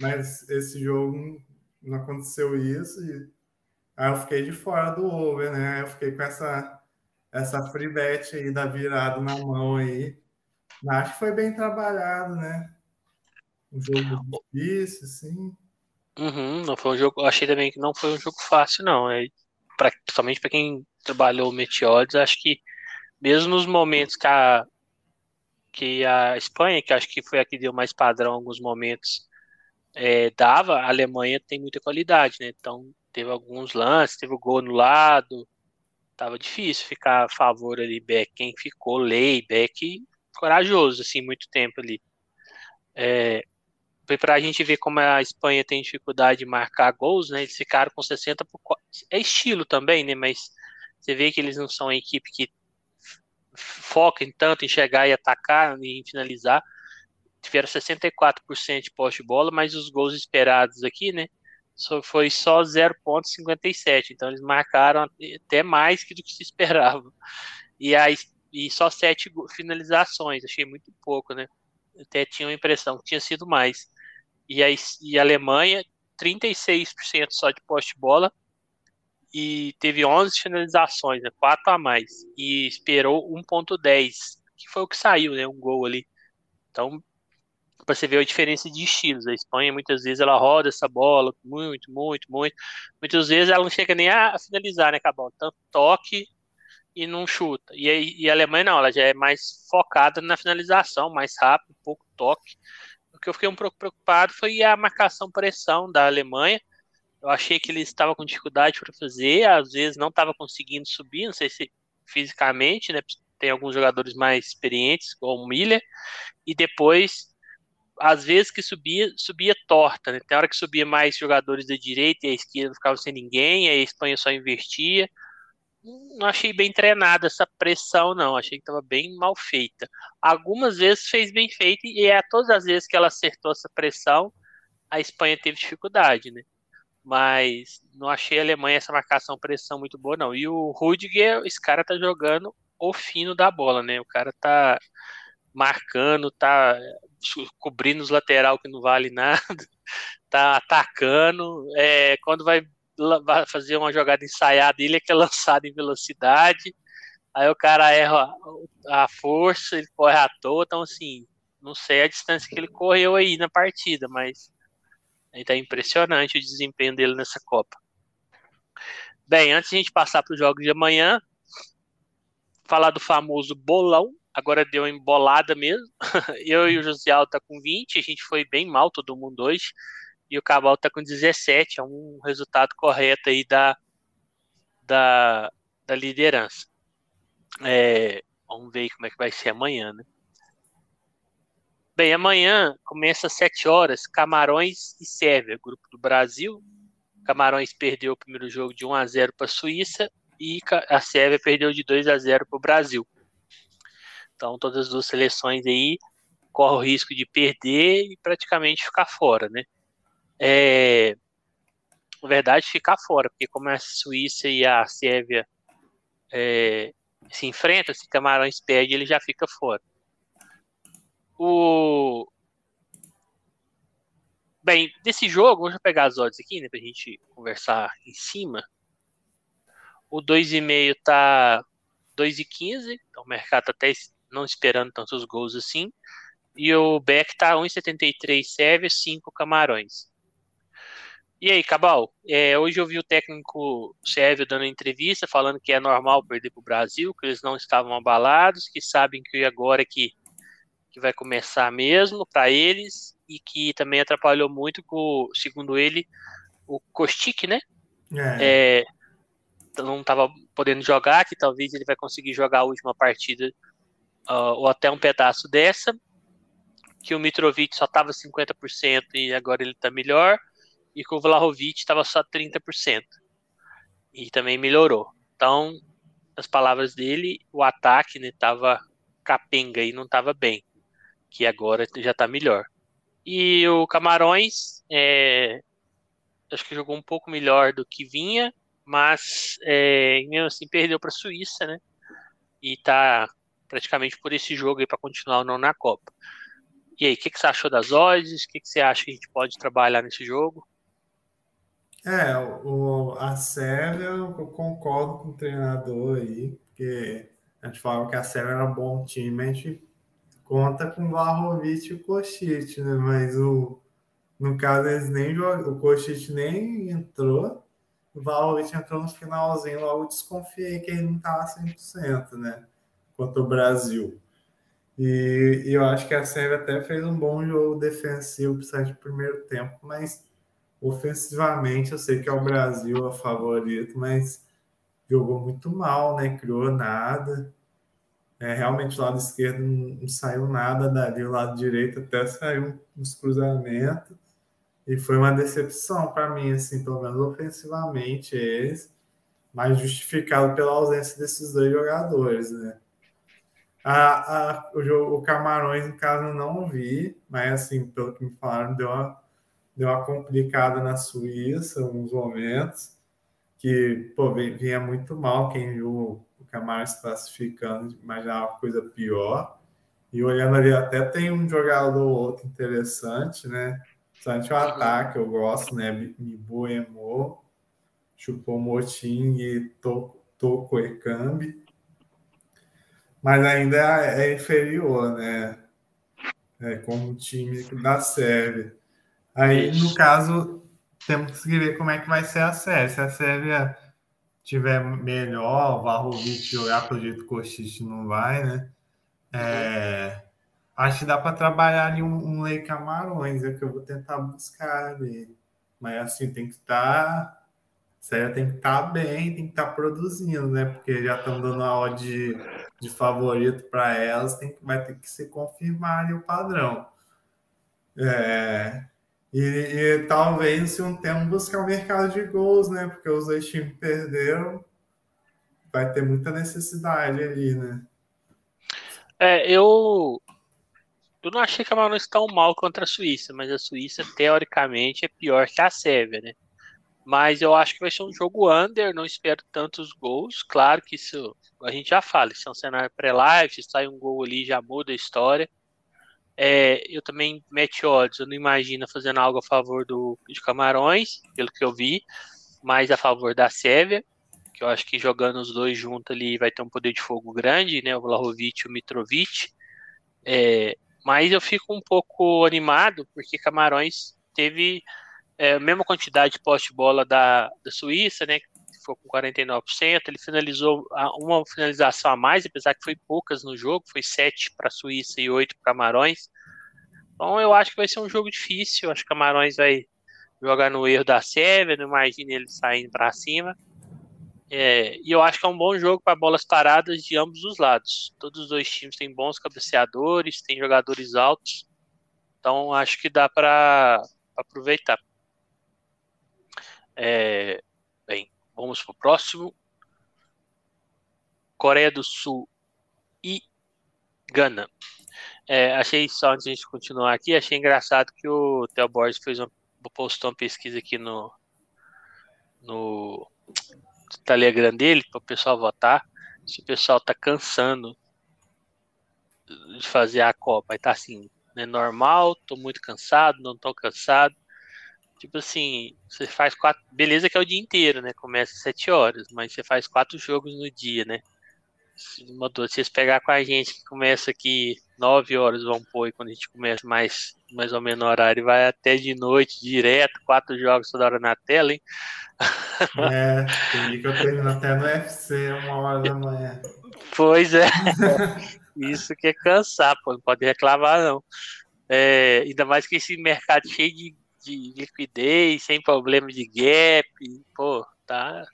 Mas esse jogo não aconteceu isso e aí eu fiquei de fora do over, né? Eu fiquei com essa essa free bet aí da virada na mão aí. Acho que foi bem trabalhado, né? Um jogo difícil, sim. Uhum, não foi um jogo. Achei também que não foi um jogo fácil, não. É, pra, principalmente para quem trabalhou o Meteodes, acho que mesmo nos momentos que a, que a Espanha, que acho que foi a que deu mais padrão alguns momentos, é, dava, a Alemanha tem muita qualidade, né? Então teve alguns lances, teve o gol no lado, tava difícil ficar a favor ali, Beck. Quem ficou, Lei, Beck, corajoso, assim, muito tempo ali. É, para a gente ver como a Espanha tem dificuldade de marcar gols, né? Eles ficaram com 60 por É estilo também, né? Mas você vê que eles não são a equipe que foca em tanto em chegar e atacar e em finalizar. Tiveram 64% de posse de bola, mas os gols esperados aqui, né? Só, foi só 0,57. Então eles marcaram até mais que do que se esperava. E, aí, e só sete finalizações. Achei muito pouco, né? Até tinha a impressão que tinha sido mais e a, e a Alemanha 36% só de poste bola e teve 11 finalizações, né, 4 a mais, e esperou 1.10, que foi o que saiu, né, um gol ali. Então, para você ver a diferença de estilos, a Espanha muitas vezes ela roda essa bola muito, muito, muito, muitas vezes ela não chega nem a finalizar, né, Cabal? Tanto toque e não chuta. E, e a Alemanha não, ela já é mais focada na finalização, mais rápido, pouco toque que eu fiquei um pouco preocupado foi a marcação pressão da Alemanha. Eu achei que eles estavam com dificuldade para fazer, às vezes não estava conseguindo subir, não sei se fisicamente, né? Tem alguns jogadores mais experientes, como o Miller, e depois, às vezes que subia, subia torta, né? Tem hora que subia mais jogadores da direita e a esquerda ficava sem ninguém, aí a Espanha só investia não achei bem treinada essa pressão, não. Achei que estava bem mal feita. Algumas vezes fez bem feito, e é todas as vezes que ela acertou essa pressão, a Espanha teve dificuldade, né? Mas não achei a Alemanha essa marcação pressão muito boa, não. E o Rudiger, esse cara tá jogando o fino da bola, né? O cara tá marcando, tá cobrindo os lateral que não vale nada, tá atacando. É, quando vai fazer uma jogada ensaiada, ele é que é lançado em velocidade, aí o cara erra a força, ele corre à toa, então assim, não sei a distância que ele correu aí na partida, mas tá impressionante o desempenho dele nessa Copa. Bem, antes de a gente passar para os jogos de amanhã, falar do famoso bolão, agora deu embolada mesmo. Eu e o Josial tá com 20, a gente foi bem mal todo mundo hoje e o Cabal está com 17, é um resultado correto aí da, da, da liderança. É, vamos ver como é que vai ser amanhã, né? Bem, amanhã começa às 7 horas, Camarões e Sérvia, grupo do Brasil. Camarões perdeu o primeiro jogo de 1 a 0 para a Suíça e a Sérvia perdeu de 2 a 0 para o Brasil. Então, todas as duas seleções aí correm o risco de perder e praticamente ficar fora, né? É, na verdade, ficar fora, porque como a Suíça e a Sérvia é, se enfrentam, se Camarões perde, ele já fica fora. O... Bem, desse jogo, vamos pegar as odds aqui, né, pra gente conversar em cima. O 2,5 tá 2,15, então o mercado tá até não esperando tantos gols assim. E o Beck tá 1,73 Sérvia, 5 Camarões. E aí, Cabal, é, hoje eu vi o técnico Sérvio dando entrevista falando que é normal perder para o Brasil, que eles não estavam abalados, que sabem que agora é que, que vai começar mesmo para eles e que também atrapalhou muito com, segundo ele, o Kostic, né? É. É, não estava podendo jogar, que talvez ele vai conseguir jogar a última partida uh, ou até um pedaço dessa, que o Mitrovic só estava 50% e agora ele está melhor, e que o Vlahovic estava só 30%. E também melhorou. Então, as palavras dele, o ataque estava né, capenga e não estava bem, que agora já está melhor. E o Camarões, é, acho que jogou um pouco melhor do que vinha, mas é, mesmo assim perdeu para a Suíça, né? E está praticamente por esse jogo para continuar ou não na Copa. E aí, o que, que, você achou das odds? O que, que, você acha que a gente pode trabalhar nesse jogo? É, o, a Sérvia, eu concordo com o treinador aí, porque a gente falava que a Sérvia era um bom time, a gente conta com o Vlahovic e o Kostic, né? Mas o, no caso, eles nem jogam, o Kostic nem entrou, o Vlahovic entrou no finalzinho, logo desconfiei que ele não estava 100%, né? contra o Brasil. E, e, eu acho que a Sérvia até fez um bom jogo defensivo, principalmente no primeiro tempo, mas ofensivamente eu sei que é o Brasil a favorito, mas jogou muito mal, né? Criou nada. É, realmente o lado esquerdo não, não saiu nada dali, o lado direito até saiu uns cruzamentos. E foi uma decepção para mim, assim, pelo menos ofensivamente, esse, mas justificado pela ausência desses dois jogadores, né? A, a, o, jogo, o Camarões, caso, eu não vi, mas assim, pelo que me falaram, deu uma, deu uma complicada na Suíça, uns momentos, que pô, vinha muito mal quem viu o Camarões classificando, imaginava uma coisa pior. E olhando ali, até tem um jogador ou outro interessante, né? Principalmente o ataque, eu gosto, né? Mibu Emo, Chupou Moting e Toko Ekambi mas ainda é, inferior, né? É, como time da Sérvia. Aí, Isso. no caso, temos que ver como é que vai ser a Sérvia. Se a Sérvia tiver melhor, o Varrovic jogar pelo jeito que o não vai, né? É, acho que dá para trabalhar ali um, um Lei Camarões, é que eu vou tentar buscar ali. Mas assim, tem que estar. Sérvia tem que estar bem, tem que estar produzindo, né? Porque já estão dando a odd de de favorito para elas, tem, vai ter que se confirmar o padrão. É, e, e, talvez, se um tempo, buscar o um mercado de gols, né? Porque os dois times perderam, vai ter muita necessidade ali, né? É, eu. Eu não achei que a Manu tão mal contra a Suíça, mas a Suíça, teoricamente, é pior que a Sérvia, né? Mas eu acho que vai ser um jogo under, não espero tantos gols. Claro que isso a gente já fala, isso é um cenário pré-live, se sai um gol ali já muda a história. É, eu também mete odds, eu não imagino fazendo algo a favor do, de Camarões, pelo que eu vi, mas a favor da Sérvia, que eu acho que jogando os dois juntos ali vai ter um poder de fogo grande, né? O Vlahovic e o Mitrovic. É, mas eu fico um pouco animado porque Camarões teve é, a mesma quantidade de poste-bola da, da Suíça, né? Ficou com 49%. Ele finalizou uma finalização a mais, apesar que foi poucas no jogo, foi 7 para a Suíça e 8 para Camarões. Então eu acho que vai ser um jogo difícil. Acho que Camarões vai jogar no erro da Sérvia, não imagino ele saindo para cima. É, e eu acho que é um bom jogo para bolas paradas de ambos os lados. Todos os dois times têm bons cabeceadores, têm jogadores altos. Então acho que dá para aproveitar. É, vamos para o próximo. Coreia do Sul e Gana. É, achei só antes de a gente continuar aqui, achei engraçado que o Theo Borges fez uma, postou uma pesquisa aqui no, no Telegram dele para o pessoal votar. Se o pessoal tá cansando de fazer a Copa, aí tá assim, né, normal, tô muito cansado, não tô cansado. Tipo assim, você faz quatro. Beleza que é o dia inteiro, né? Começa às sete horas, mas você faz quatro jogos no dia, né? Se vocês pegar com a gente que começa aqui 9 horas, vamos pôr, e quando a gente começa mais, mais ou menos no horário, vai até de noite, direto, quatro jogos toda hora na tela, hein? É, tem que eu treino até no UFC, uma hora da manhã. Pois é. Isso que é cansar, pô, não pode reclamar, não. É, ainda mais que esse mercado cheio de, de liquidez, sem problema de gap, pô, tá.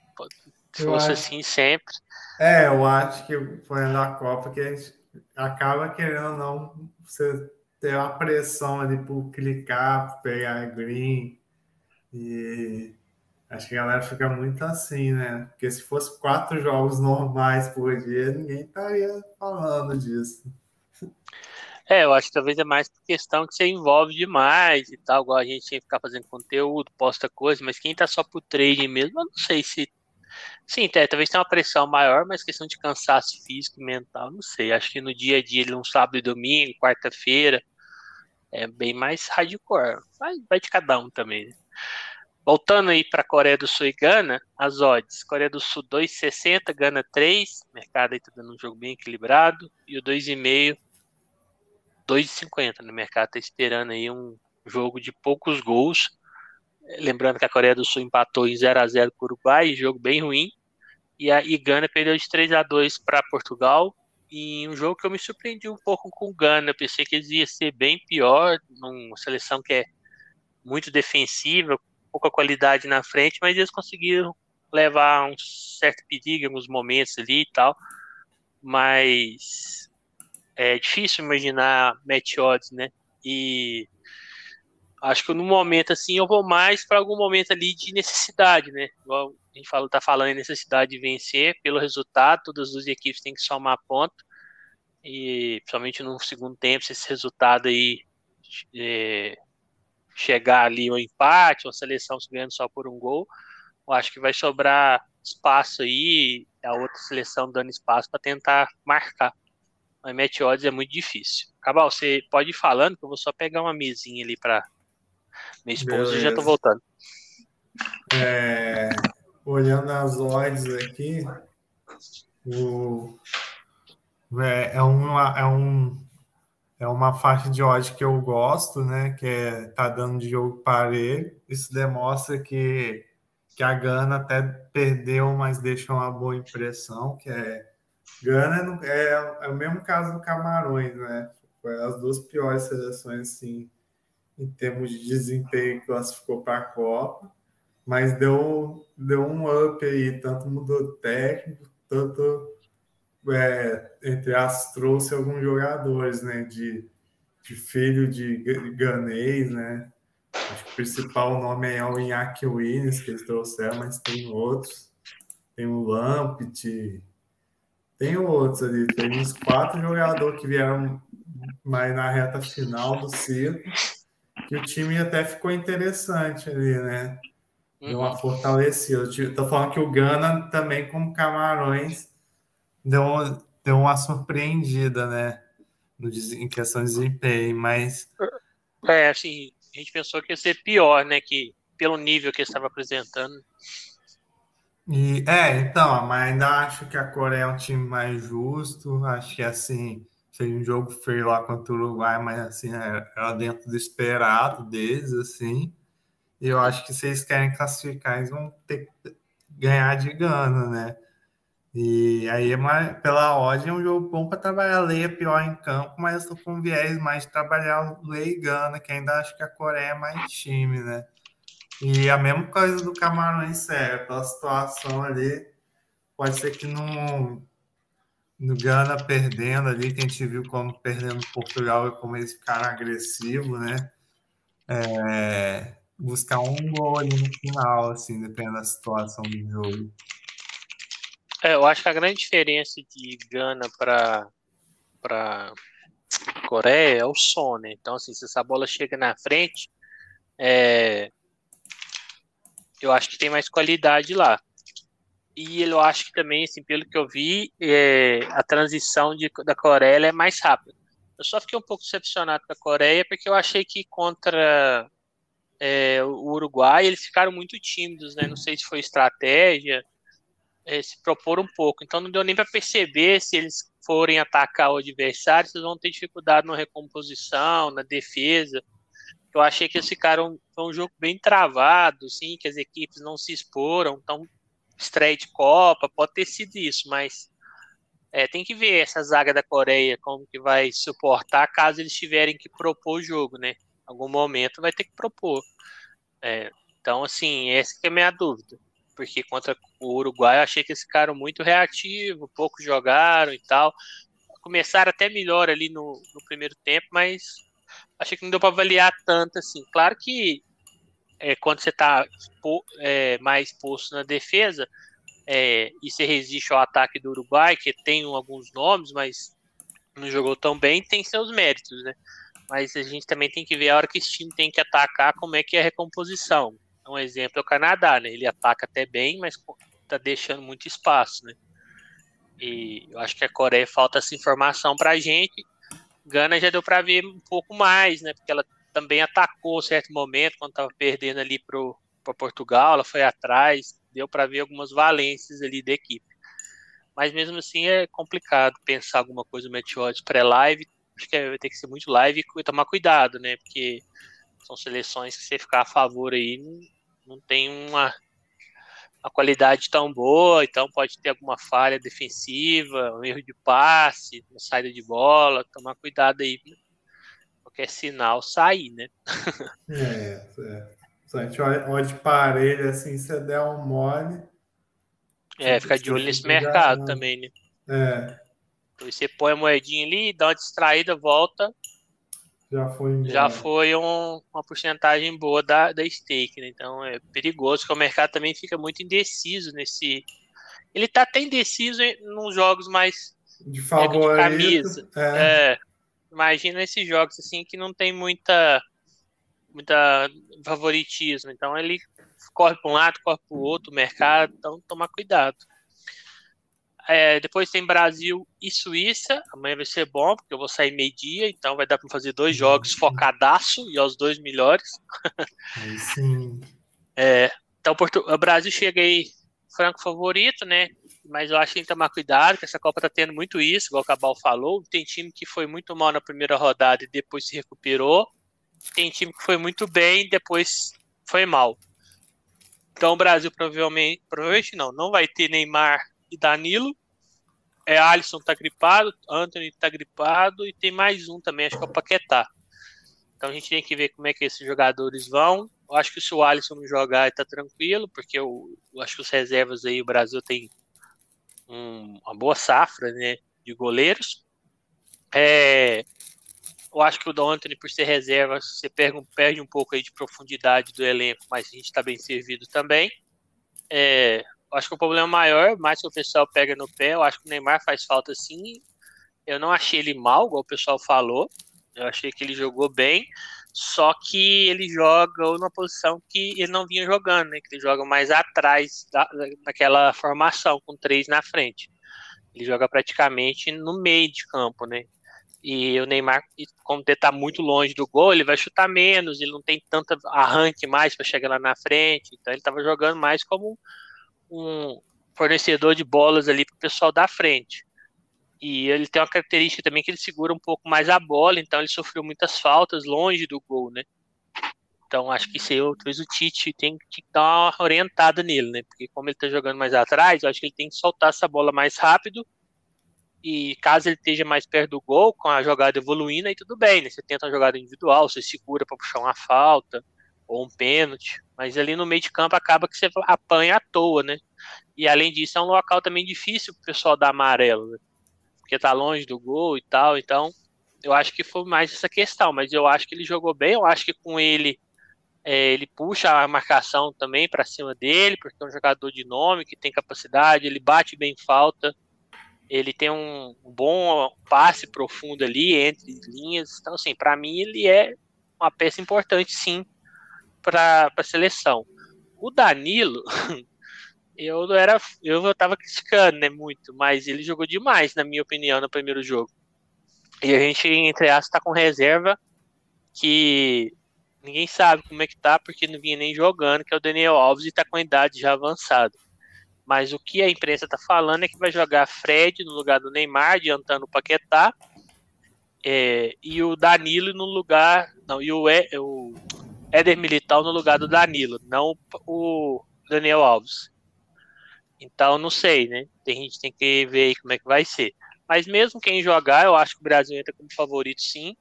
se fosse assim sempre. É, eu acho que foi na Copa que a gente acaba querendo ou não você ter uma pressão ali por clicar, por pegar green. E acho que a galera fica muito assim, né? Porque se fosse quatro jogos normais por dia, ninguém estaria falando disso. É, eu acho que talvez é mais por questão que você envolve demais e tal, igual a gente tem que ficar fazendo conteúdo, posta coisa, mas quem tá só pro trading mesmo, eu não sei se Sim, é, talvez tenha uma pressão maior, mas questão de cansaço físico e mental, não sei. Acho que no dia a dia, um sábado e domingo, quarta-feira, é bem mais hardcore. Vai de cada um também. Né? Voltando aí para Coreia do Sul e Gana, as odds. Coreia do Sul 2,60, Gana 3. mercado aí tá dando um jogo bem equilibrado. E o 2,5, 2,50. No mercado tá esperando aí um jogo de poucos gols. Lembrando que a Coreia do Sul empatou em 0 a 0 com o Uruguai, jogo bem ruim. E a Gana perdeu de 3 a 2 para Portugal. E um jogo que eu me surpreendi um pouco com o Gana. Pensei que eles ia ser bem pior, numa seleção que é muito defensiva, pouca qualidade na frente, mas eles conseguiram levar um certo perigo em alguns momentos ali e tal. Mas é difícil imaginar match odds, né? E acho que no momento assim eu vou mais para algum momento ali de necessidade, né? Igual a gente fala, tá falando em necessidade de vencer pelo resultado, todas as equipes têm que somar ponto e principalmente no segundo tempo, se esse resultado aí é, chegar ali um empate, uma seleção ganhando só por um gol, eu acho que vai sobrar espaço aí, a outra seleção dando espaço para tentar marcar. Mas match odds é muito difícil. Cabal, você pode ir falando que eu vou só pegar uma mesinha ali para minha esposa e já tô voltando. É, olhando as odds aqui, o, é, é, uma, é, um, é uma faixa de odds que eu gosto, né? Que é, tá dando de jogo parelho. Isso demonstra que, que a Gana até perdeu, mas deixou uma boa impressão, que é Gana é, é o mesmo caso do Camarões, né? As duas piores seleções assim em termos de desempenho, classificou para a Copa, mas deu, deu um up aí, tanto mudou técnico, tanto, é, entre as, trouxe alguns jogadores, né, de, de filho de ganês, né, acho que o principal nome é o Iñaki Williams, que eles trouxeram, mas tem outros, tem o Lampet, tem outros ali, tem uns quatro jogadores que vieram mais na reta final do ciclo, que o time até ficou interessante ali, né? Deu uma uhum. fortalecida. Estou falando que o Gana também, como Camarões, deu, deu uma surpreendida, né? No, em questão de desempenho, mas. É, assim, a gente pensou que ia ser pior, né? Que pelo nível que ele estava apresentando. E, é, então, mas ainda acho que a Coreia é um time mais justo. Acho que assim Fez um jogo feio lá contra o Uruguai, mas assim, é, era dentro do esperado deles, assim. E eu acho que se eles querem classificar, eles vão ter que ganhar de Gana, né? E aí, pela odd, é um jogo bom para trabalhar Leia pior em campo, mas eu estou com viés mais de trabalhar Leia e Gana, que ainda acho que a Coreia é mais time, né? E a mesma coisa do Camarões Sério, pela situação ali, pode ser que não no Gana perdendo ali, que a gente viu como perdendo Portugal e como eles ficaram agressivos, né? É, buscar um gol ali no final, assim, dependendo da situação do jogo. É, eu acho que a grande diferença de Gana para para Coreia é o som, né? Então, assim, se essa bola chega na frente, é, eu acho que tem mais qualidade lá e eu acho que também, assim, pelo que eu vi, é, a transição de, da Coreia é mais rápida. Eu só fiquei um pouco decepcionado com a Coreia, porque eu achei que contra é, o Uruguai eles ficaram muito tímidos, né? Não sei se foi estratégia, é, se propor um pouco. Então não deu nem para perceber se eles forem atacar o adversário, vocês vão ter dificuldade na recomposição, na defesa. Eu achei que eles ficaram foi um jogo bem travado, sim, que as equipes não se exporam. Então, estreia de Copa, pode ter sido isso, mas é, tem que ver essa zaga da Coreia, como que vai suportar caso eles tiverem que propor o jogo, né? Algum momento vai ter que propor. É, então, assim, essa é a minha dúvida porque contra o Uruguai eu achei que eles ficaram muito reativos, pouco jogaram e tal. Começaram até melhor ali no, no primeiro tempo, mas achei que não deu para avaliar tanto assim. Claro que é, quando você está é, mais posto na defesa é, e você resiste ao ataque do Uruguai, que tem alguns nomes, mas não jogou tão bem, tem seus méritos, né? Mas a gente também tem que ver a hora que esse time tem que atacar, como é que é a recomposição. Um exemplo é o Canadá, né? Ele ataca até bem, mas tá deixando muito espaço, né? E eu acho que a Coreia falta essa informação pra gente. Gana já deu para ver um pouco mais, né? Porque ela também atacou certo momento, quando estava perdendo ali para Portugal, ela foi atrás, deu para ver algumas valências ali da equipe. Mas mesmo assim é complicado pensar alguma coisa no Meteoros pré-live. Acho que vai ter que ser muito live e tomar cuidado, né? Porque são seleções que você ficar a favor aí não tem uma, uma qualidade tão boa, então pode ter alguma falha defensiva, um erro de passe, uma saída de bola, tomar cuidado aí. Qualquer sinal sair, né? é, é. Se a gente olha, olha de parelho assim, se der um mole. É, fica de olho nesse mercado também, né? É. Então você põe a moedinha ali, dá uma distraída, volta, já foi, embora. já foi um, uma porcentagem boa da, da stake, né? Então é perigoso, porque o mercado também fica muito indeciso nesse. Ele tá até indeciso nos jogos mais de, favorito, de camisa. É. É, imagina esses jogos assim que não tem muita muita favoritismo. Então ele corre para um lado, corre para o outro, o mercado, então tomar cuidado. É, depois tem Brasil e Suíça. Amanhã vai ser bom, porque eu vou sair meio-dia, então vai dar para fazer dois jogos focadaço e aos dois melhores. Aí sim. É, então Porto, o Brasil chega aí franco favorito, né? Mas eu acho que tem que tomar cuidado, que essa Copa tá tendo muito isso, igual o Cabal falou. Tem time que foi muito mal na primeira rodada e depois se recuperou. Tem time que foi muito bem e depois foi mal. Então o Brasil provavelmente, provavelmente não, não vai ter Neymar e Danilo. É, Alisson tá gripado, Anthony tá gripado e tem mais um também, acho que é o Paquetá. Então a gente tem que ver como é que esses jogadores vão. Eu acho que se o Alisson não jogar, tá tranquilo, porque eu, eu acho que os reservas aí, o Brasil tem um, uma boa safra né, de goleiros. É, eu acho que o Don Anthony, por ser reserva, você perde, perde um pouco aí de profundidade do elenco, mas a gente está bem servido também. É, acho que o problema maior, mais que o pessoal pega no pé, eu acho que o Neymar faz falta sim. Eu não achei ele mal, igual o pessoal falou. Eu achei que ele jogou bem, só que ele joga numa posição que ele não vinha jogando, né? Que ele joga mais atrás da, daquela formação, com três na frente. Ele joga praticamente no meio de campo, né? E o Neymar, como ele tá muito longe do gol, ele vai chutar menos, ele não tem tanto arranque mais para chegar lá na frente. Então ele estava jogando mais como um fornecedor de bolas ali para o pessoal da frente. E ele tem uma característica também que ele segura um pouco mais a bola, então ele sofreu muitas faltas longe do gol, né? Então acho que isso aí, talvez o Tite tem que dar uma orientada nele, né? Porque como ele está jogando mais atrás, eu acho que ele tem que soltar essa bola mais rápido. E caso ele esteja mais perto do gol, com a jogada evoluindo, aí tudo bem, né? Você tenta uma jogada individual, você segura para puxar uma falta ou um pênalti, mas ali no meio de campo acaba que você apanha à toa, né? E além disso, é um local também difícil pro pessoal dar amarelo, né? Porque tá longe do gol e tal, então eu acho que foi mais essa questão, mas eu acho que ele jogou bem, eu acho que com ele é, ele puxa a marcação também para cima dele, porque é um jogador de nome que tem capacidade, ele bate bem falta, ele tem um bom passe profundo ali entre linhas, então assim, para mim ele é uma peça importante sim para a seleção. O Danilo, eu era, eu tava criticando, né, muito, mas ele jogou demais, na minha opinião, no primeiro jogo. E a gente, entre aspas, tá com reserva que ninguém sabe como é que tá, porque não vinha nem jogando, que é o Daniel Alves e tá com a idade já avançada. Mas o que a imprensa está falando é que vai jogar Fred no lugar do Neymar, adiantando o Paquetá, é, e o Danilo no lugar. Não, e o, o Éder Militão no lugar do Danilo, não o Daniel Alves. Então, não sei, né? A gente tem que ver aí como é que vai ser. Mas mesmo quem jogar, eu acho que o Brasil entra como favorito, sim.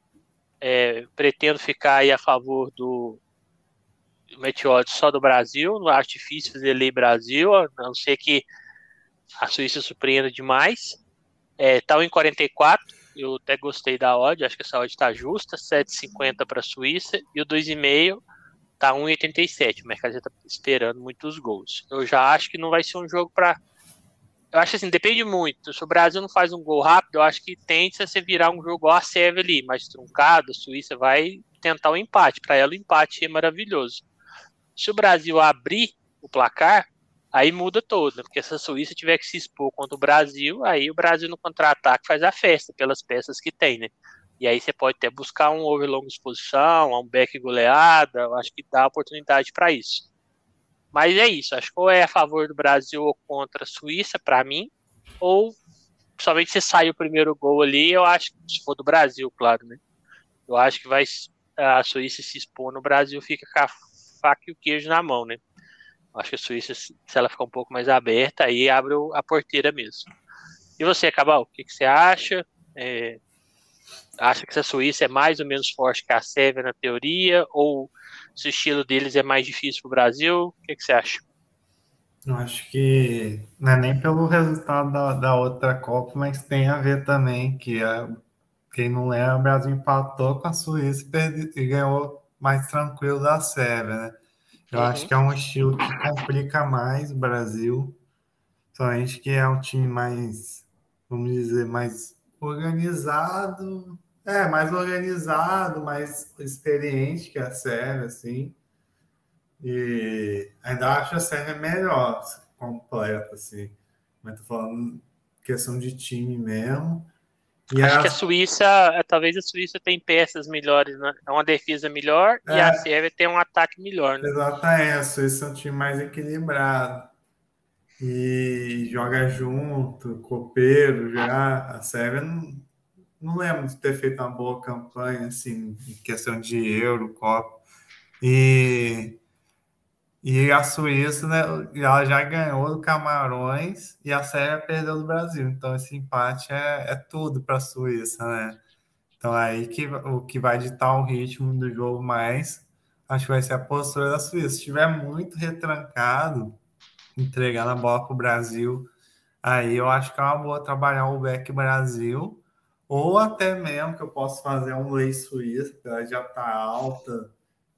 É, pretendo ficar aí a favor do Meteoro só do Brasil. Não acho difícil fazer lei Brasil, a não ser que a Suíça surpreenda demais. É, tá em 44, eu até gostei da odd, acho que essa odd está justa, 7,50 para a Suíça e o 2,5 tá 1,87. O mercado já está esperando muitos gols. Eu já acho que não vai ser um jogo para eu acho assim, depende muito. Se o Brasil não faz um gol rápido, eu acho que tende a se virar um jogo a Sérvia ali, mais truncado. A Suíça vai tentar o um empate. Para ela, o empate é maravilhoso. Se o Brasil abrir o placar, aí muda todo, né? porque se a Suíça tiver que se expor contra o Brasil, aí o Brasil no contra-ataque faz a festa pelas peças que tem, né? E aí você pode até buscar um over longa exposição, um back goleada, eu acho que dá oportunidade para isso. Mas é isso, acho que ou é a favor do Brasil ou contra a Suíça, para mim, ou somente se sair o primeiro gol ali, eu acho que se for do Brasil, claro, né? Eu acho que vai a Suíça se expor no Brasil, fica com a faca e o queijo na mão, né? Acho que a Suíça, se ela ficar um pouco mais aberta, aí abre a porteira mesmo. E você, Cabal, o que, que você acha? É, acha que a Suíça é mais ou menos forte que a Sérvia na teoria? Ou se o estilo deles é mais difícil para o Brasil? O que, que você acha? Eu acho que não é nem pelo resultado da, da outra Copa, mas tem a ver também que a, quem não lembra, o Brasil empatou com a Suíça e, perde, e ganhou mais tranquilo da Sérvia, né? Eu uhum. acho que é um estilo que complica mais o Brasil, somente que é um time mais, vamos dizer, mais organizado, é, mais organizado, mais experiente que a Sérvia, assim. E ainda acho a Sérvia melhor, completa, assim. Mas tô falando questão de time mesmo. E Acho a... que a Suíça, é, talvez a Suíça tem peças melhores, né? É uma defesa melhor é, e a Sérvia tem um ataque melhor, né? Exatamente, a Suíça é um time mais equilibrado. E joga junto, copeiro já. A Sérvia não, não lembro de ter feito uma boa campanha, assim, em questão de euro, Copa. E e a Suíça, né, ela já ganhou do Camarões e a Sérvia perdeu do Brasil. Então, esse empate é, é tudo para a Suíça, né? Então, aí que o que vai ditar o ritmo do jogo mais, acho que vai ser a postura da Suíça. Se estiver muito retrancado, entregando a bola para o Brasil, aí eu acho que é uma boa trabalhar o back Brasil, ou até mesmo que eu posso fazer um lei Suíça, que ela já está alta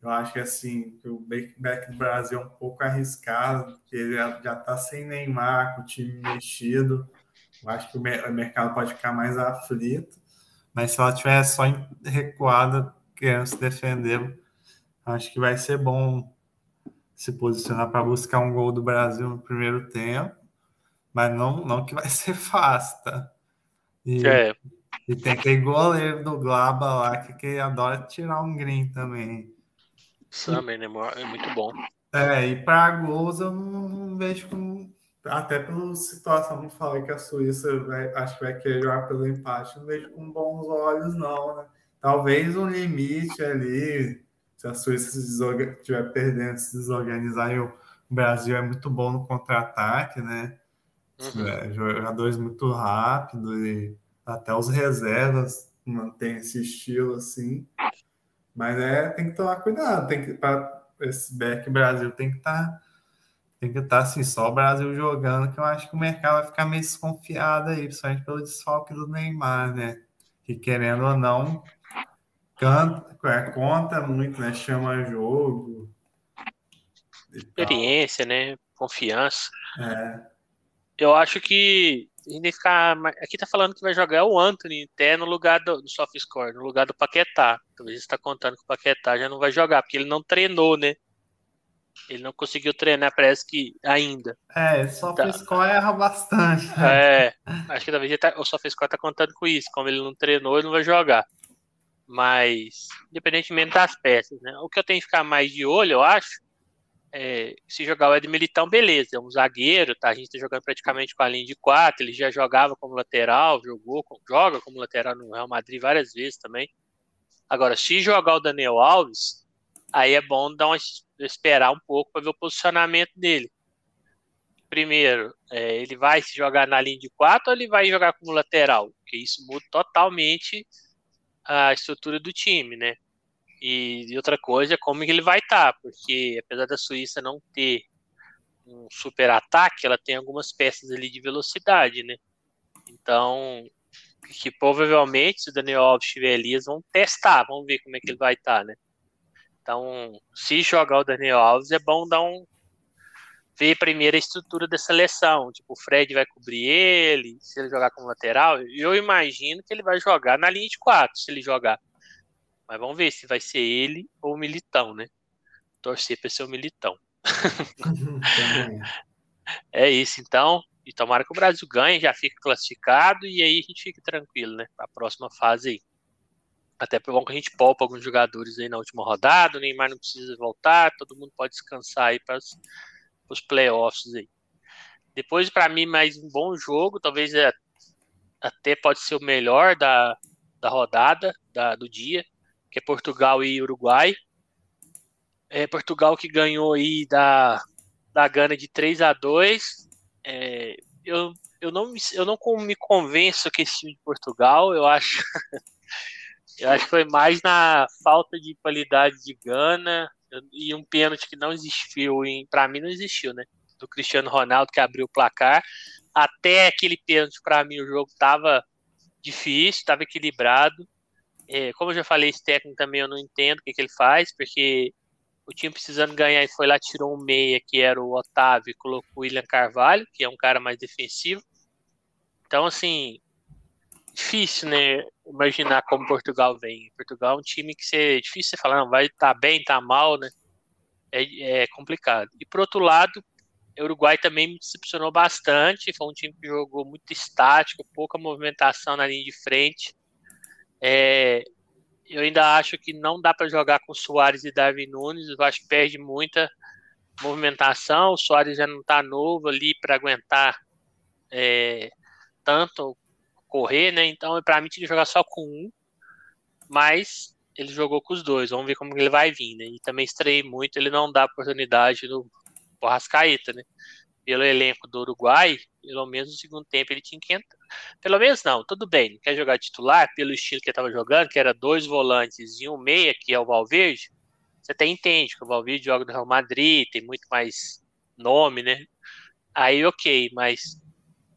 eu acho que assim, que o back do Brasil é um pouco arriscado, porque ele já está sem Neymar, com o time mexido. Eu acho que o mercado pode ficar mais aflito. Mas se ela tiver só recuada, querendo se defender, acho que vai ser bom se posicionar para buscar um gol do Brasil no primeiro tempo. Mas não, não que vai ser fácil, tá? E, é. e tem aquele goleiro do Glaba lá que, que adora tirar um green também. Summer, né? É muito bom. É, e para gols eu não vejo com. Até pela situação que falei que a Suíça vai, acho que vai querer jogar pelo empate, não vejo com bons olhos, não, né? Talvez um limite ali, se a Suíça estiver perdendo, se desorganizar, e o Brasil é muito bom no contra-ataque, né? Uhum. É, jogadores muito rápidos e até os reservas mantêm esse estilo assim. Mas é, tem que tomar cuidado, tem que para esse back Brasil tem que estar tá, tem que estar tá, assim, só o Brasil jogando, que eu acho que o mercado vai ficar meio desconfiado aí, principalmente pelo desfalque do Neymar, né? Que querendo ou não, canta, é, conta muito, né? Chama jogo. Experiência, né? Confiança. É. Eu acho que a gente ficar. Aqui tá falando que vai jogar o Anthony até no lugar do, do soft score, no lugar do Paquetá. Talvez está contando que o Paquetá já não vai jogar, porque ele não treinou, né? Ele não conseguiu treinar, parece que ainda. É, soft tá. score erra bastante. Né? É, acho que talvez tá, o soft score tá contando com isso. Como ele não treinou, ele não vai jogar. Mas, independentemente das peças, né? O que eu tenho que ficar mais de olho, eu acho, é, se jogar o Ed Militão, beleza, é um zagueiro, tá? A gente tá jogando praticamente com a linha de quatro, ele já jogava como lateral, jogou, joga como lateral no Real Madrid várias vezes também. Agora, se jogar o Daniel Alves, aí é bom dar uma, esperar um pouco para ver o posicionamento dele. Primeiro, é, ele vai se jogar na linha de quatro ou ele vai jogar como lateral? Porque isso muda totalmente a estrutura do time, né? E, e outra coisa é como ele vai estar, tá, porque apesar da Suíça não ter um super ataque, ela tem algumas peças ali de velocidade, né? Então, que provavelmente, se o Daniel Alves estiver ali, eles vão testar, vamos ver como é que ele vai estar, tá, né? Então, se jogar o Daniel Alves, é bom dar um. ver primeiro a estrutura da seleção. Tipo, o Fred vai cobrir ele, se ele jogar como lateral. Eu imagino que ele vai jogar na linha de quatro, se ele jogar. Mas vamos ver se vai ser ele ou o Militão, né? Torcer para ser o Militão. é isso, então. E tomara que o Brasil ganhe, já fique classificado e aí a gente fique tranquilo, né? Para a próxima fase aí. Até por bom que a gente poupa alguns jogadores aí na última rodada, o Neymar não precisa voltar, todo mundo pode descansar aí para os playoffs aí. Depois, para mim, mais um bom jogo, talvez é, até pode ser o melhor da, da rodada, da, do dia que é Portugal e Uruguai. É Portugal que ganhou aí da, da Gana de 3 a 2 é, eu, eu, não, eu não me convenço que esse time de Portugal, eu acho. eu acho que foi mais na falta de qualidade de Gana e um pênalti que não existiu, para mim não existiu, né? Do Cristiano Ronaldo que abriu o placar. Até aquele pênalti, para mim, o jogo estava difícil, estava equilibrado. É, como eu já falei, esse técnico também eu não entendo o que, que ele faz, porque o time precisando ganhar e foi lá, tirou um meia, que era o Otávio, e colocou o William Carvalho, que é um cara mais defensivo. Então, assim, difícil, né? Imaginar como Portugal vem. Portugal é um time que você, é difícil você falar, não, vai tá bem, tá mal, né? É, é complicado. E por outro lado, o Uruguai também me decepcionou bastante. Foi um time que jogou muito estático, pouca movimentação na linha de frente. É, eu ainda acho que não dá para jogar com Soares e Darwin Nunes. Eu acho que perde muita movimentação. O Soares já não está novo ali para aguentar é, tanto correr, né? Então, para mim, tinha que jogar só com um. Mas ele jogou com os dois. Vamos ver como ele vai vir, né? E também estreiei muito. Ele não dá oportunidade no Borrascaeta, né? Pelo elenco do Uruguai, pelo menos no segundo tempo ele tinha que entrar. Pelo menos não, tudo bem. Quer jogar titular pelo estilo que ele estava jogando, que era dois volantes e um meia, que é o Valverde. Você até entende que o Valverde joga no Real Madrid, tem muito mais nome, né? Aí ok, mas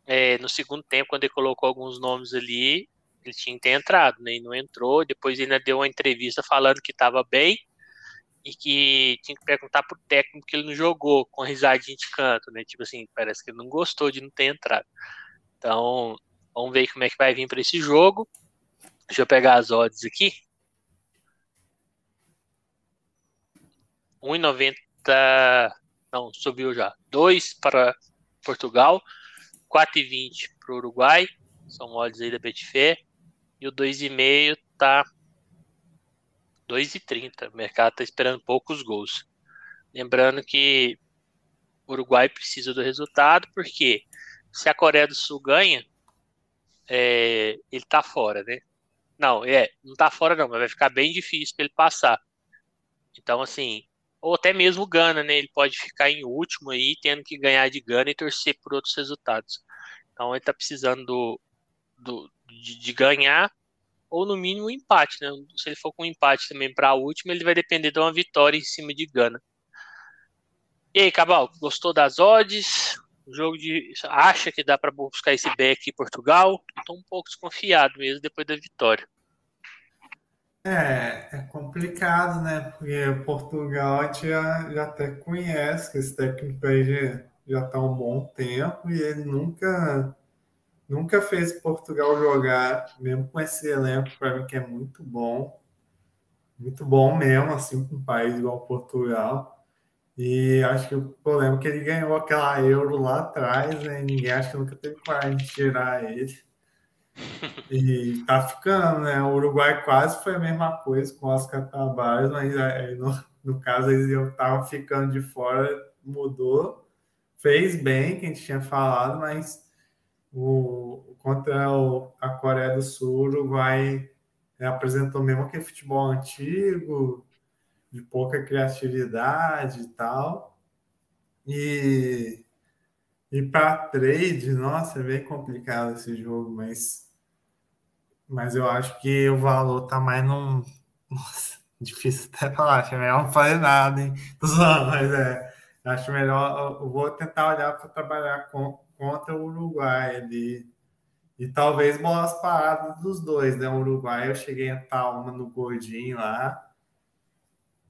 é, no segundo tempo, quando ele colocou alguns nomes ali, ele tinha que ter entrado, né? E não entrou. Depois ainda deu uma entrevista falando que estava bem e que tinha que perguntar pro técnico que ele não jogou com risadinha de canto, né? Tipo assim, parece que ele não gostou de não ter entrado. Então, vamos ver como é que vai vir para esse jogo. Deixa eu pegar as odds aqui. 1,90. Não, subiu já. 2 para Portugal, 4,20 para o Uruguai. São odds aí da Betfair. E o 2,5 tá 2,30. O mercado está esperando poucos gols. Lembrando que o Uruguai precisa do resultado, porque se a Coreia do Sul ganha, é, ele tá fora, né? Não, é, não tá fora não, mas vai ficar bem difícil para ele passar. Então, assim, ou até mesmo Gana, né? Ele pode ficar em último aí, tendo que ganhar de Gana e torcer por outros resultados. Então, ele tá precisando do, do de, de ganhar ou no mínimo um empate, né? Se ele for com um empate também para a última, ele vai depender de uma vitória em cima de Gana. E aí, Cabal, gostou das odds? Jogo de. Acha que dá para buscar esse back em Portugal? Estou um pouco desconfiado mesmo depois da vitória. É, é complicado, né? Porque Portugal a gente já, já até conhece, esse técnico aí já, já tá há um bom tempo e ele nunca Nunca fez Portugal jogar, mesmo com esse elenco, para mim, que é muito bom. Muito bom mesmo, assim, com um país igual Portugal. E acho que o problema é que ele ganhou aquela Euro lá atrás, né? Ninguém acha que nunca teve coragem de tirar ele. E tá ficando, né? O Uruguai quase foi a mesma coisa com os Tavares, mas aí, no, no caso eles estavam ficando de fora, mudou. Fez bem, que a gente tinha falado, mas o, contra o, a Coreia do Sul, o Uruguai é, apresentou mesmo aquele futebol antigo, de pouca criatividade e tal. E, e para trade, nossa, é bem complicado esse jogo, mas, mas eu acho que o valor tá mais num. Nossa, difícil até falar, acho melhor não fazer nada, hein? mas é. Acho melhor, eu vou tentar olhar para trabalhar com, contra o Uruguai ali. E talvez bolas paradas dos dois, né? O Uruguai eu cheguei a estar uma no gordinho lá.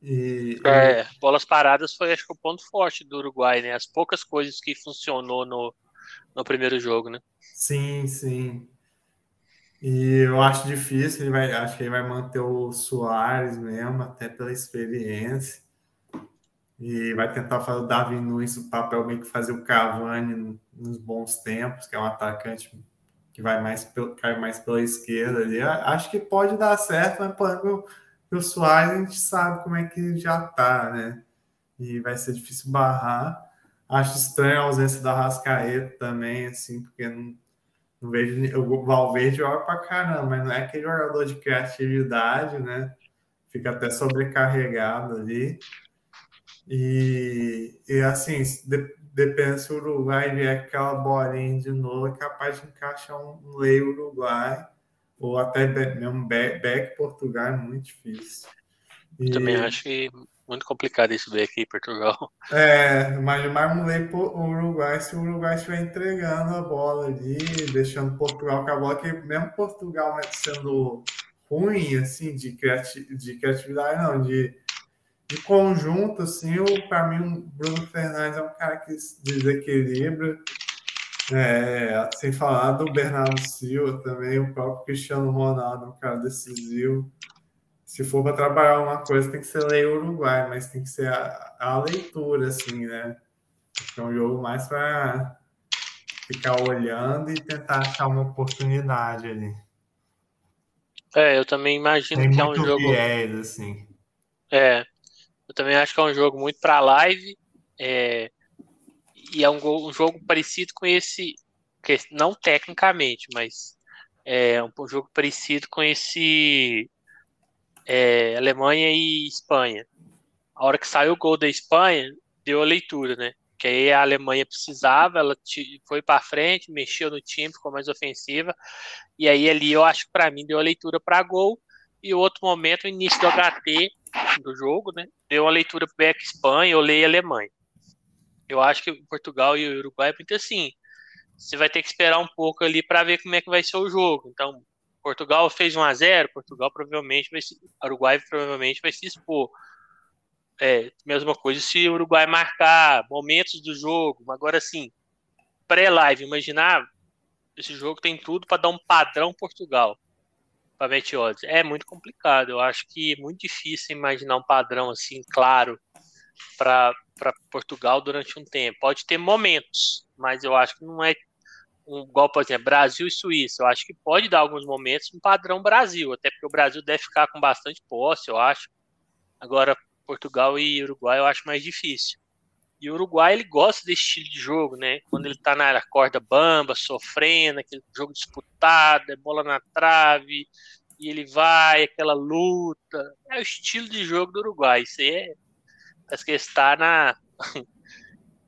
E, é, bolas paradas foi acho que o ponto forte do Uruguai, né? As poucas coisas que funcionou no, no primeiro jogo, né? Sim, sim. E eu acho difícil, ele vai, acho que ele vai manter o Soares mesmo, até pela experiência. E vai tentar fazer o Davi Nunes o papel meio que fazer o Cavani nos bons tempos, que é um atacante que vai mais cai mais pela esquerda ali. Acho que pode dar certo, mas pô, o Soares a gente sabe como é que já tá, né? E vai ser difícil barrar. Acho estranho a ausência da Rascaeta também, assim, porque não, não vejo. O Valverde joga pra caramba, mas não é aquele jogador de criatividade, né? Fica até sobrecarregado ali. E, e assim, de, depende se o Uruguai vier aquela bolinha de novo, é capaz de encaixar um lei Uruguai, ou até mesmo back Portugal é muito difícil. E, Também acho que muito complicado esse back em Portugal. É, mas mais um lei pro Uruguai, se o Uruguai estiver entregando a bola ali, deixando Portugal com a bola, que mesmo Portugal sendo ruim, assim, de, criati de criatividade, não, de de conjunto, assim, para mim, o Bruno Fernandes é um cara que desequilibra. É, sem falar do Bernardo Silva também, o próprio Cristiano Ronaldo, um cara decisivo. Se for para trabalhar uma coisa, tem que ser lei Uruguai, mas tem que ser a, a leitura, assim, né? É um jogo mais para ficar olhando e tentar achar uma oportunidade ali. É, eu também imagino tem que é um jogo. Viés, assim. É, eu também acho que é um jogo muito para live. É, e é um, um, jogo parecido com esse, que, não tecnicamente, mas é um, um jogo parecido com esse é, Alemanha e Espanha. A hora que saiu o gol da Espanha, deu a leitura, né? Que aí a Alemanha precisava, ela foi para frente, mexeu no time, ficou mais ofensiva. E aí ali eu acho que para mim deu a leitura para gol. E outro momento, início do HT, do jogo, né? Deu uma leitura Beck Espanha, eu leio Alemanha. Eu acho que Portugal e o Uruguai é muito assim. Você vai ter que esperar um pouco ali para ver como é que vai ser o jogo. Então, Portugal fez 1 a 0 Portugal provavelmente vai se, Uruguai provavelmente vai se expor. É, mesma coisa se o Uruguai marcar momentos do jogo. Agora sim, pré-live, imaginar esse jogo tem tudo para dar um padrão Portugal para bet. É muito complicado. Eu acho que é muito difícil imaginar um padrão assim claro para Portugal durante um tempo. Pode ter momentos, mas eu acho que não é um igual, por exemplo, Brasil e Suíça. Eu acho que pode dar alguns momentos um padrão Brasil, até porque o Brasil deve ficar com bastante posse, eu acho. Agora, Portugal e Uruguai eu acho mais difícil. E o Uruguai ele gosta desse estilo de jogo, né? Quando ele tá na corda bamba, sofrendo, aquele jogo disputado, é bola na trave, e ele vai, aquela luta. É o estilo de jogo do Uruguai. Isso aí é. Parece que está na.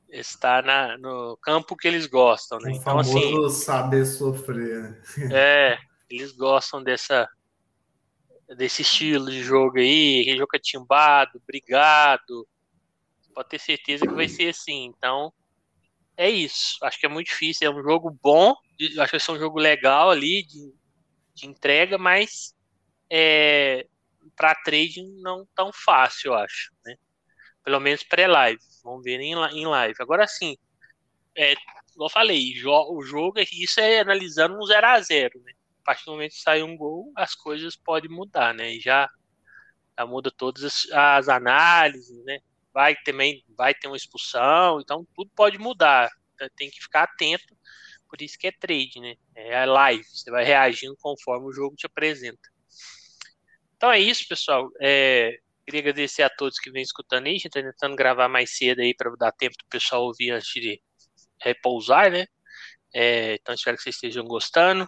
está na, no campo que eles gostam, né? O então, assim. saber sofrer. é, eles gostam dessa. Desse estilo de jogo aí, jogo catimbado, brigado, pode ter certeza que vai ser assim. Então, é isso. Acho que é muito difícil. É um jogo bom, acho que vai ser um jogo legal ali de, de entrega, mas é, para trade não tão fácil, eu acho. Né? Pelo menos pré-live. Vamos ver em, em live. Agora sim, é, como eu falei, o jogo, isso é analisando um 0 a 0 né? A partir do momento que sai um gol, as coisas podem mudar, né? E já, já muda todas as, as análises, né? vai também vai ter uma expulsão, então tudo pode mudar. Tem que ficar atento. por isso que é trade, né? É live, você vai reagindo conforme o jogo te apresenta. Então é isso, pessoal. É, queria agradecer a todos que vêm escutando aí. A gente tá tentando gravar mais cedo aí para dar tempo do pessoal ouvir antes de repousar, né? É, então espero que vocês estejam gostando.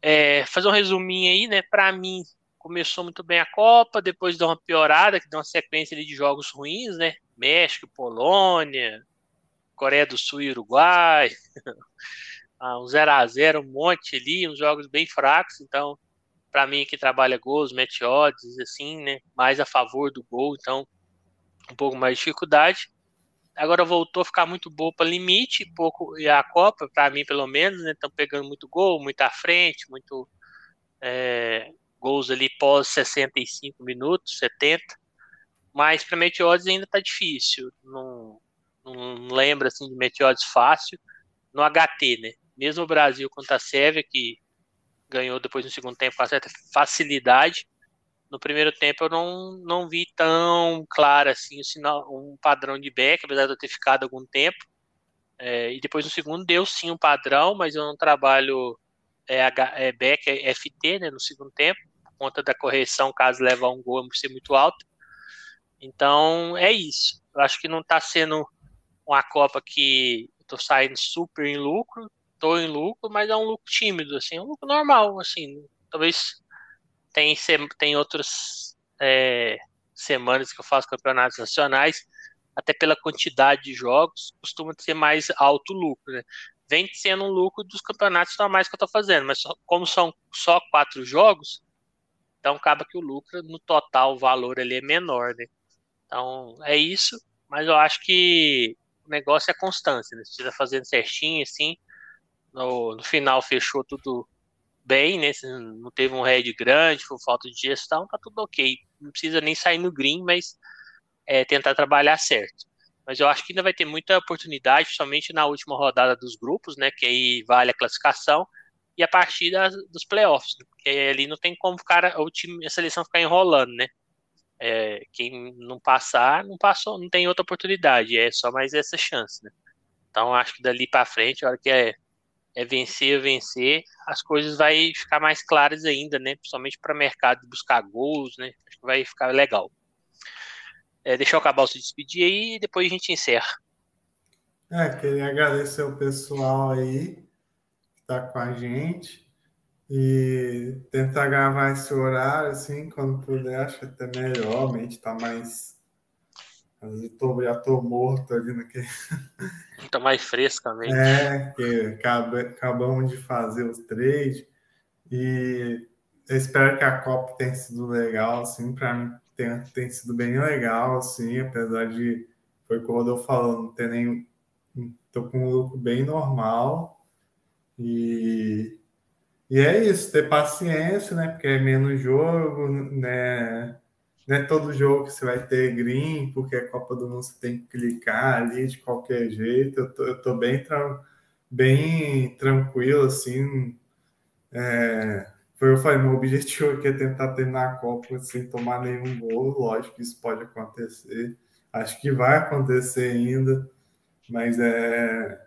É, fazer um resuminho aí, né? Para mim, começou muito bem a Copa, depois deu uma piorada, que deu uma sequência de jogos ruins, né? México, Polônia, Coreia do Sul e Uruguai. ah, um 0 a 0 um monte ali, uns jogos bem fracos, então para mim que trabalha gols, match odds, assim, né, mais a favor do gol, então um pouco mais de dificuldade. Agora voltou a ficar muito boa para limite, pouco e a Copa, para mim pelo menos, né, estão pegando muito gol, muito à frente, muito é, gols ali pós 65 minutos, 70. Mas para match odds ainda tá difícil, não, não lembro assim de match odds fácil no HT, né? Mesmo o Brasil contra a Sérvia que ganhou depois no segundo tempo com certa facilidade. No primeiro tempo eu não, não vi tão claro assim um, sinal, um padrão de back, apesar de eu ter ficado algum tempo. É, e depois no segundo deu sim um padrão, mas eu não trabalho é, é back, é FT né, no segundo tempo, por conta da correção, caso levar um gol por ser muito alto. Então é isso. Eu acho que não está sendo uma Copa que estou saindo super em lucro, estou em lucro, mas é um lucro tímido, assim, um lucro normal, assim. Talvez tem, tem outras é, semanas que eu faço campeonatos nacionais, até pela quantidade de jogos, costuma ser mais alto lucro, né? Vem sendo um lucro dos campeonatos normais que eu estou fazendo, mas como são só quatro jogos, então acaba que o lucro no total, o valor ali é menor, né? Então é isso, mas eu acho que o negócio é constância, né? Você está fazendo certinho, assim, no, no final fechou tudo bem, né? Não teve um head grande, por falta de gestão, tá tudo ok. Não precisa nem sair no green, mas é, tentar trabalhar certo. Mas eu acho que ainda vai ter muita oportunidade, somente na última rodada dos grupos, né? Que aí vale a classificação e a partir das, dos playoffs, né, porque ali não tem como ficar o time, a seleção ficar enrolando, né? É, quem não passar, não passou, não tem outra oportunidade, é só mais essa chance, né? Então acho que dali para frente, a hora que é é vencer, vencer, as coisas vai ficar mais claras ainda, né? Principalmente para mercado de buscar gols, né? Acho que vai ficar legal. É, deixa eu acabar o se despedir aí e depois a gente encerra. É, queria agradecer o pessoal aí que está com a gente e tentar gravar esse horário, assim, quando puder, acho até melhor, a mente está mais eu tô, já tô morto ali naquele. Tá mais frescamente. É, que acabamos de fazer os três e eu espero que a Copa tenha sido legal, assim, para mim tem, tem sido bem legal, assim, apesar de, foi como eu falando, não ter nem. tô com um lucro bem normal e. E é isso, ter paciência, né? Porque é menos jogo, né? Não é todo jogo que você vai ter green, porque a Copa do Mundo você tem que clicar ali de qualquer jeito. Eu tô, eu tô bem, tra bem tranquilo, assim. É, foi eu falei, meu objetivo aqui é tentar terminar a Copa sem tomar nenhum gol. Lógico que isso pode acontecer. Acho que vai acontecer ainda, mas é.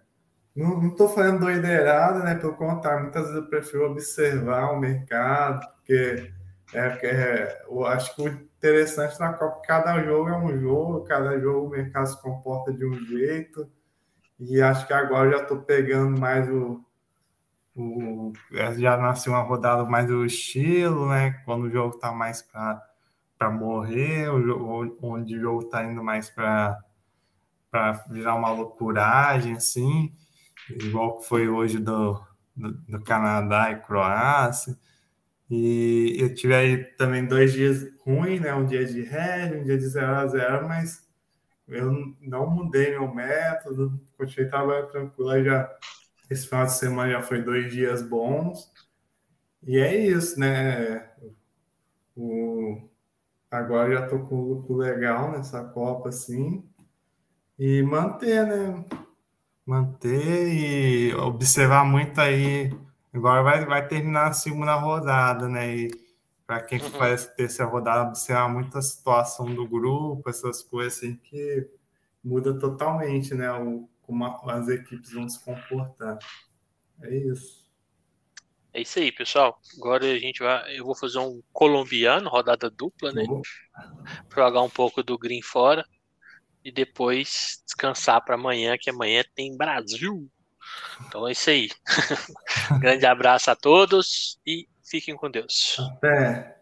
Não estou falando doideirada, né? Pelo contrário, muitas vezes eu prefiro observar o mercado, porque é, é, eu acho que o interessante na Copa. Cada jogo é um jogo, cada jogo o mercado se comporta de um jeito. E acho que agora já estou pegando mais o, o. Já nasceu uma rodada mais do estilo, né? Quando o jogo está mais para morrer, o jogo, onde o jogo está indo mais para virar uma loucuragem, assim, igual que foi hoje do, do, do Canadá e Croácia. E eu tive aí também dois dias ruins, né? Um dia de red, um dia de 0 a 0 mas eu não mudei meu método, continuei trabalhando tranquilo. Já, esse final de semana já foi dois dias bons. E é isso, né? O, agora já tô com o lucro legal nessa Copa, assim. E manter, né? Manter e observar muito aí Agora vai, vai terminar a segunda rodada, né? E para quem uhum. parece ter essa rodada, você muito muita situação do grupo, essas coisas assim que muda totalmente, né? O, como as equipes vão se comportar. É isso. É isso aí, pessoal. Agora a gente vai. Eu vou fazer um colombiano, rodada dupla, né? Uhum. Jogar um pouco do Green fora e depois descansar para amanhã, que amanhã tem Brasil. Então é isso aí. Grande abraço a todos e fiquem com Deus. Até.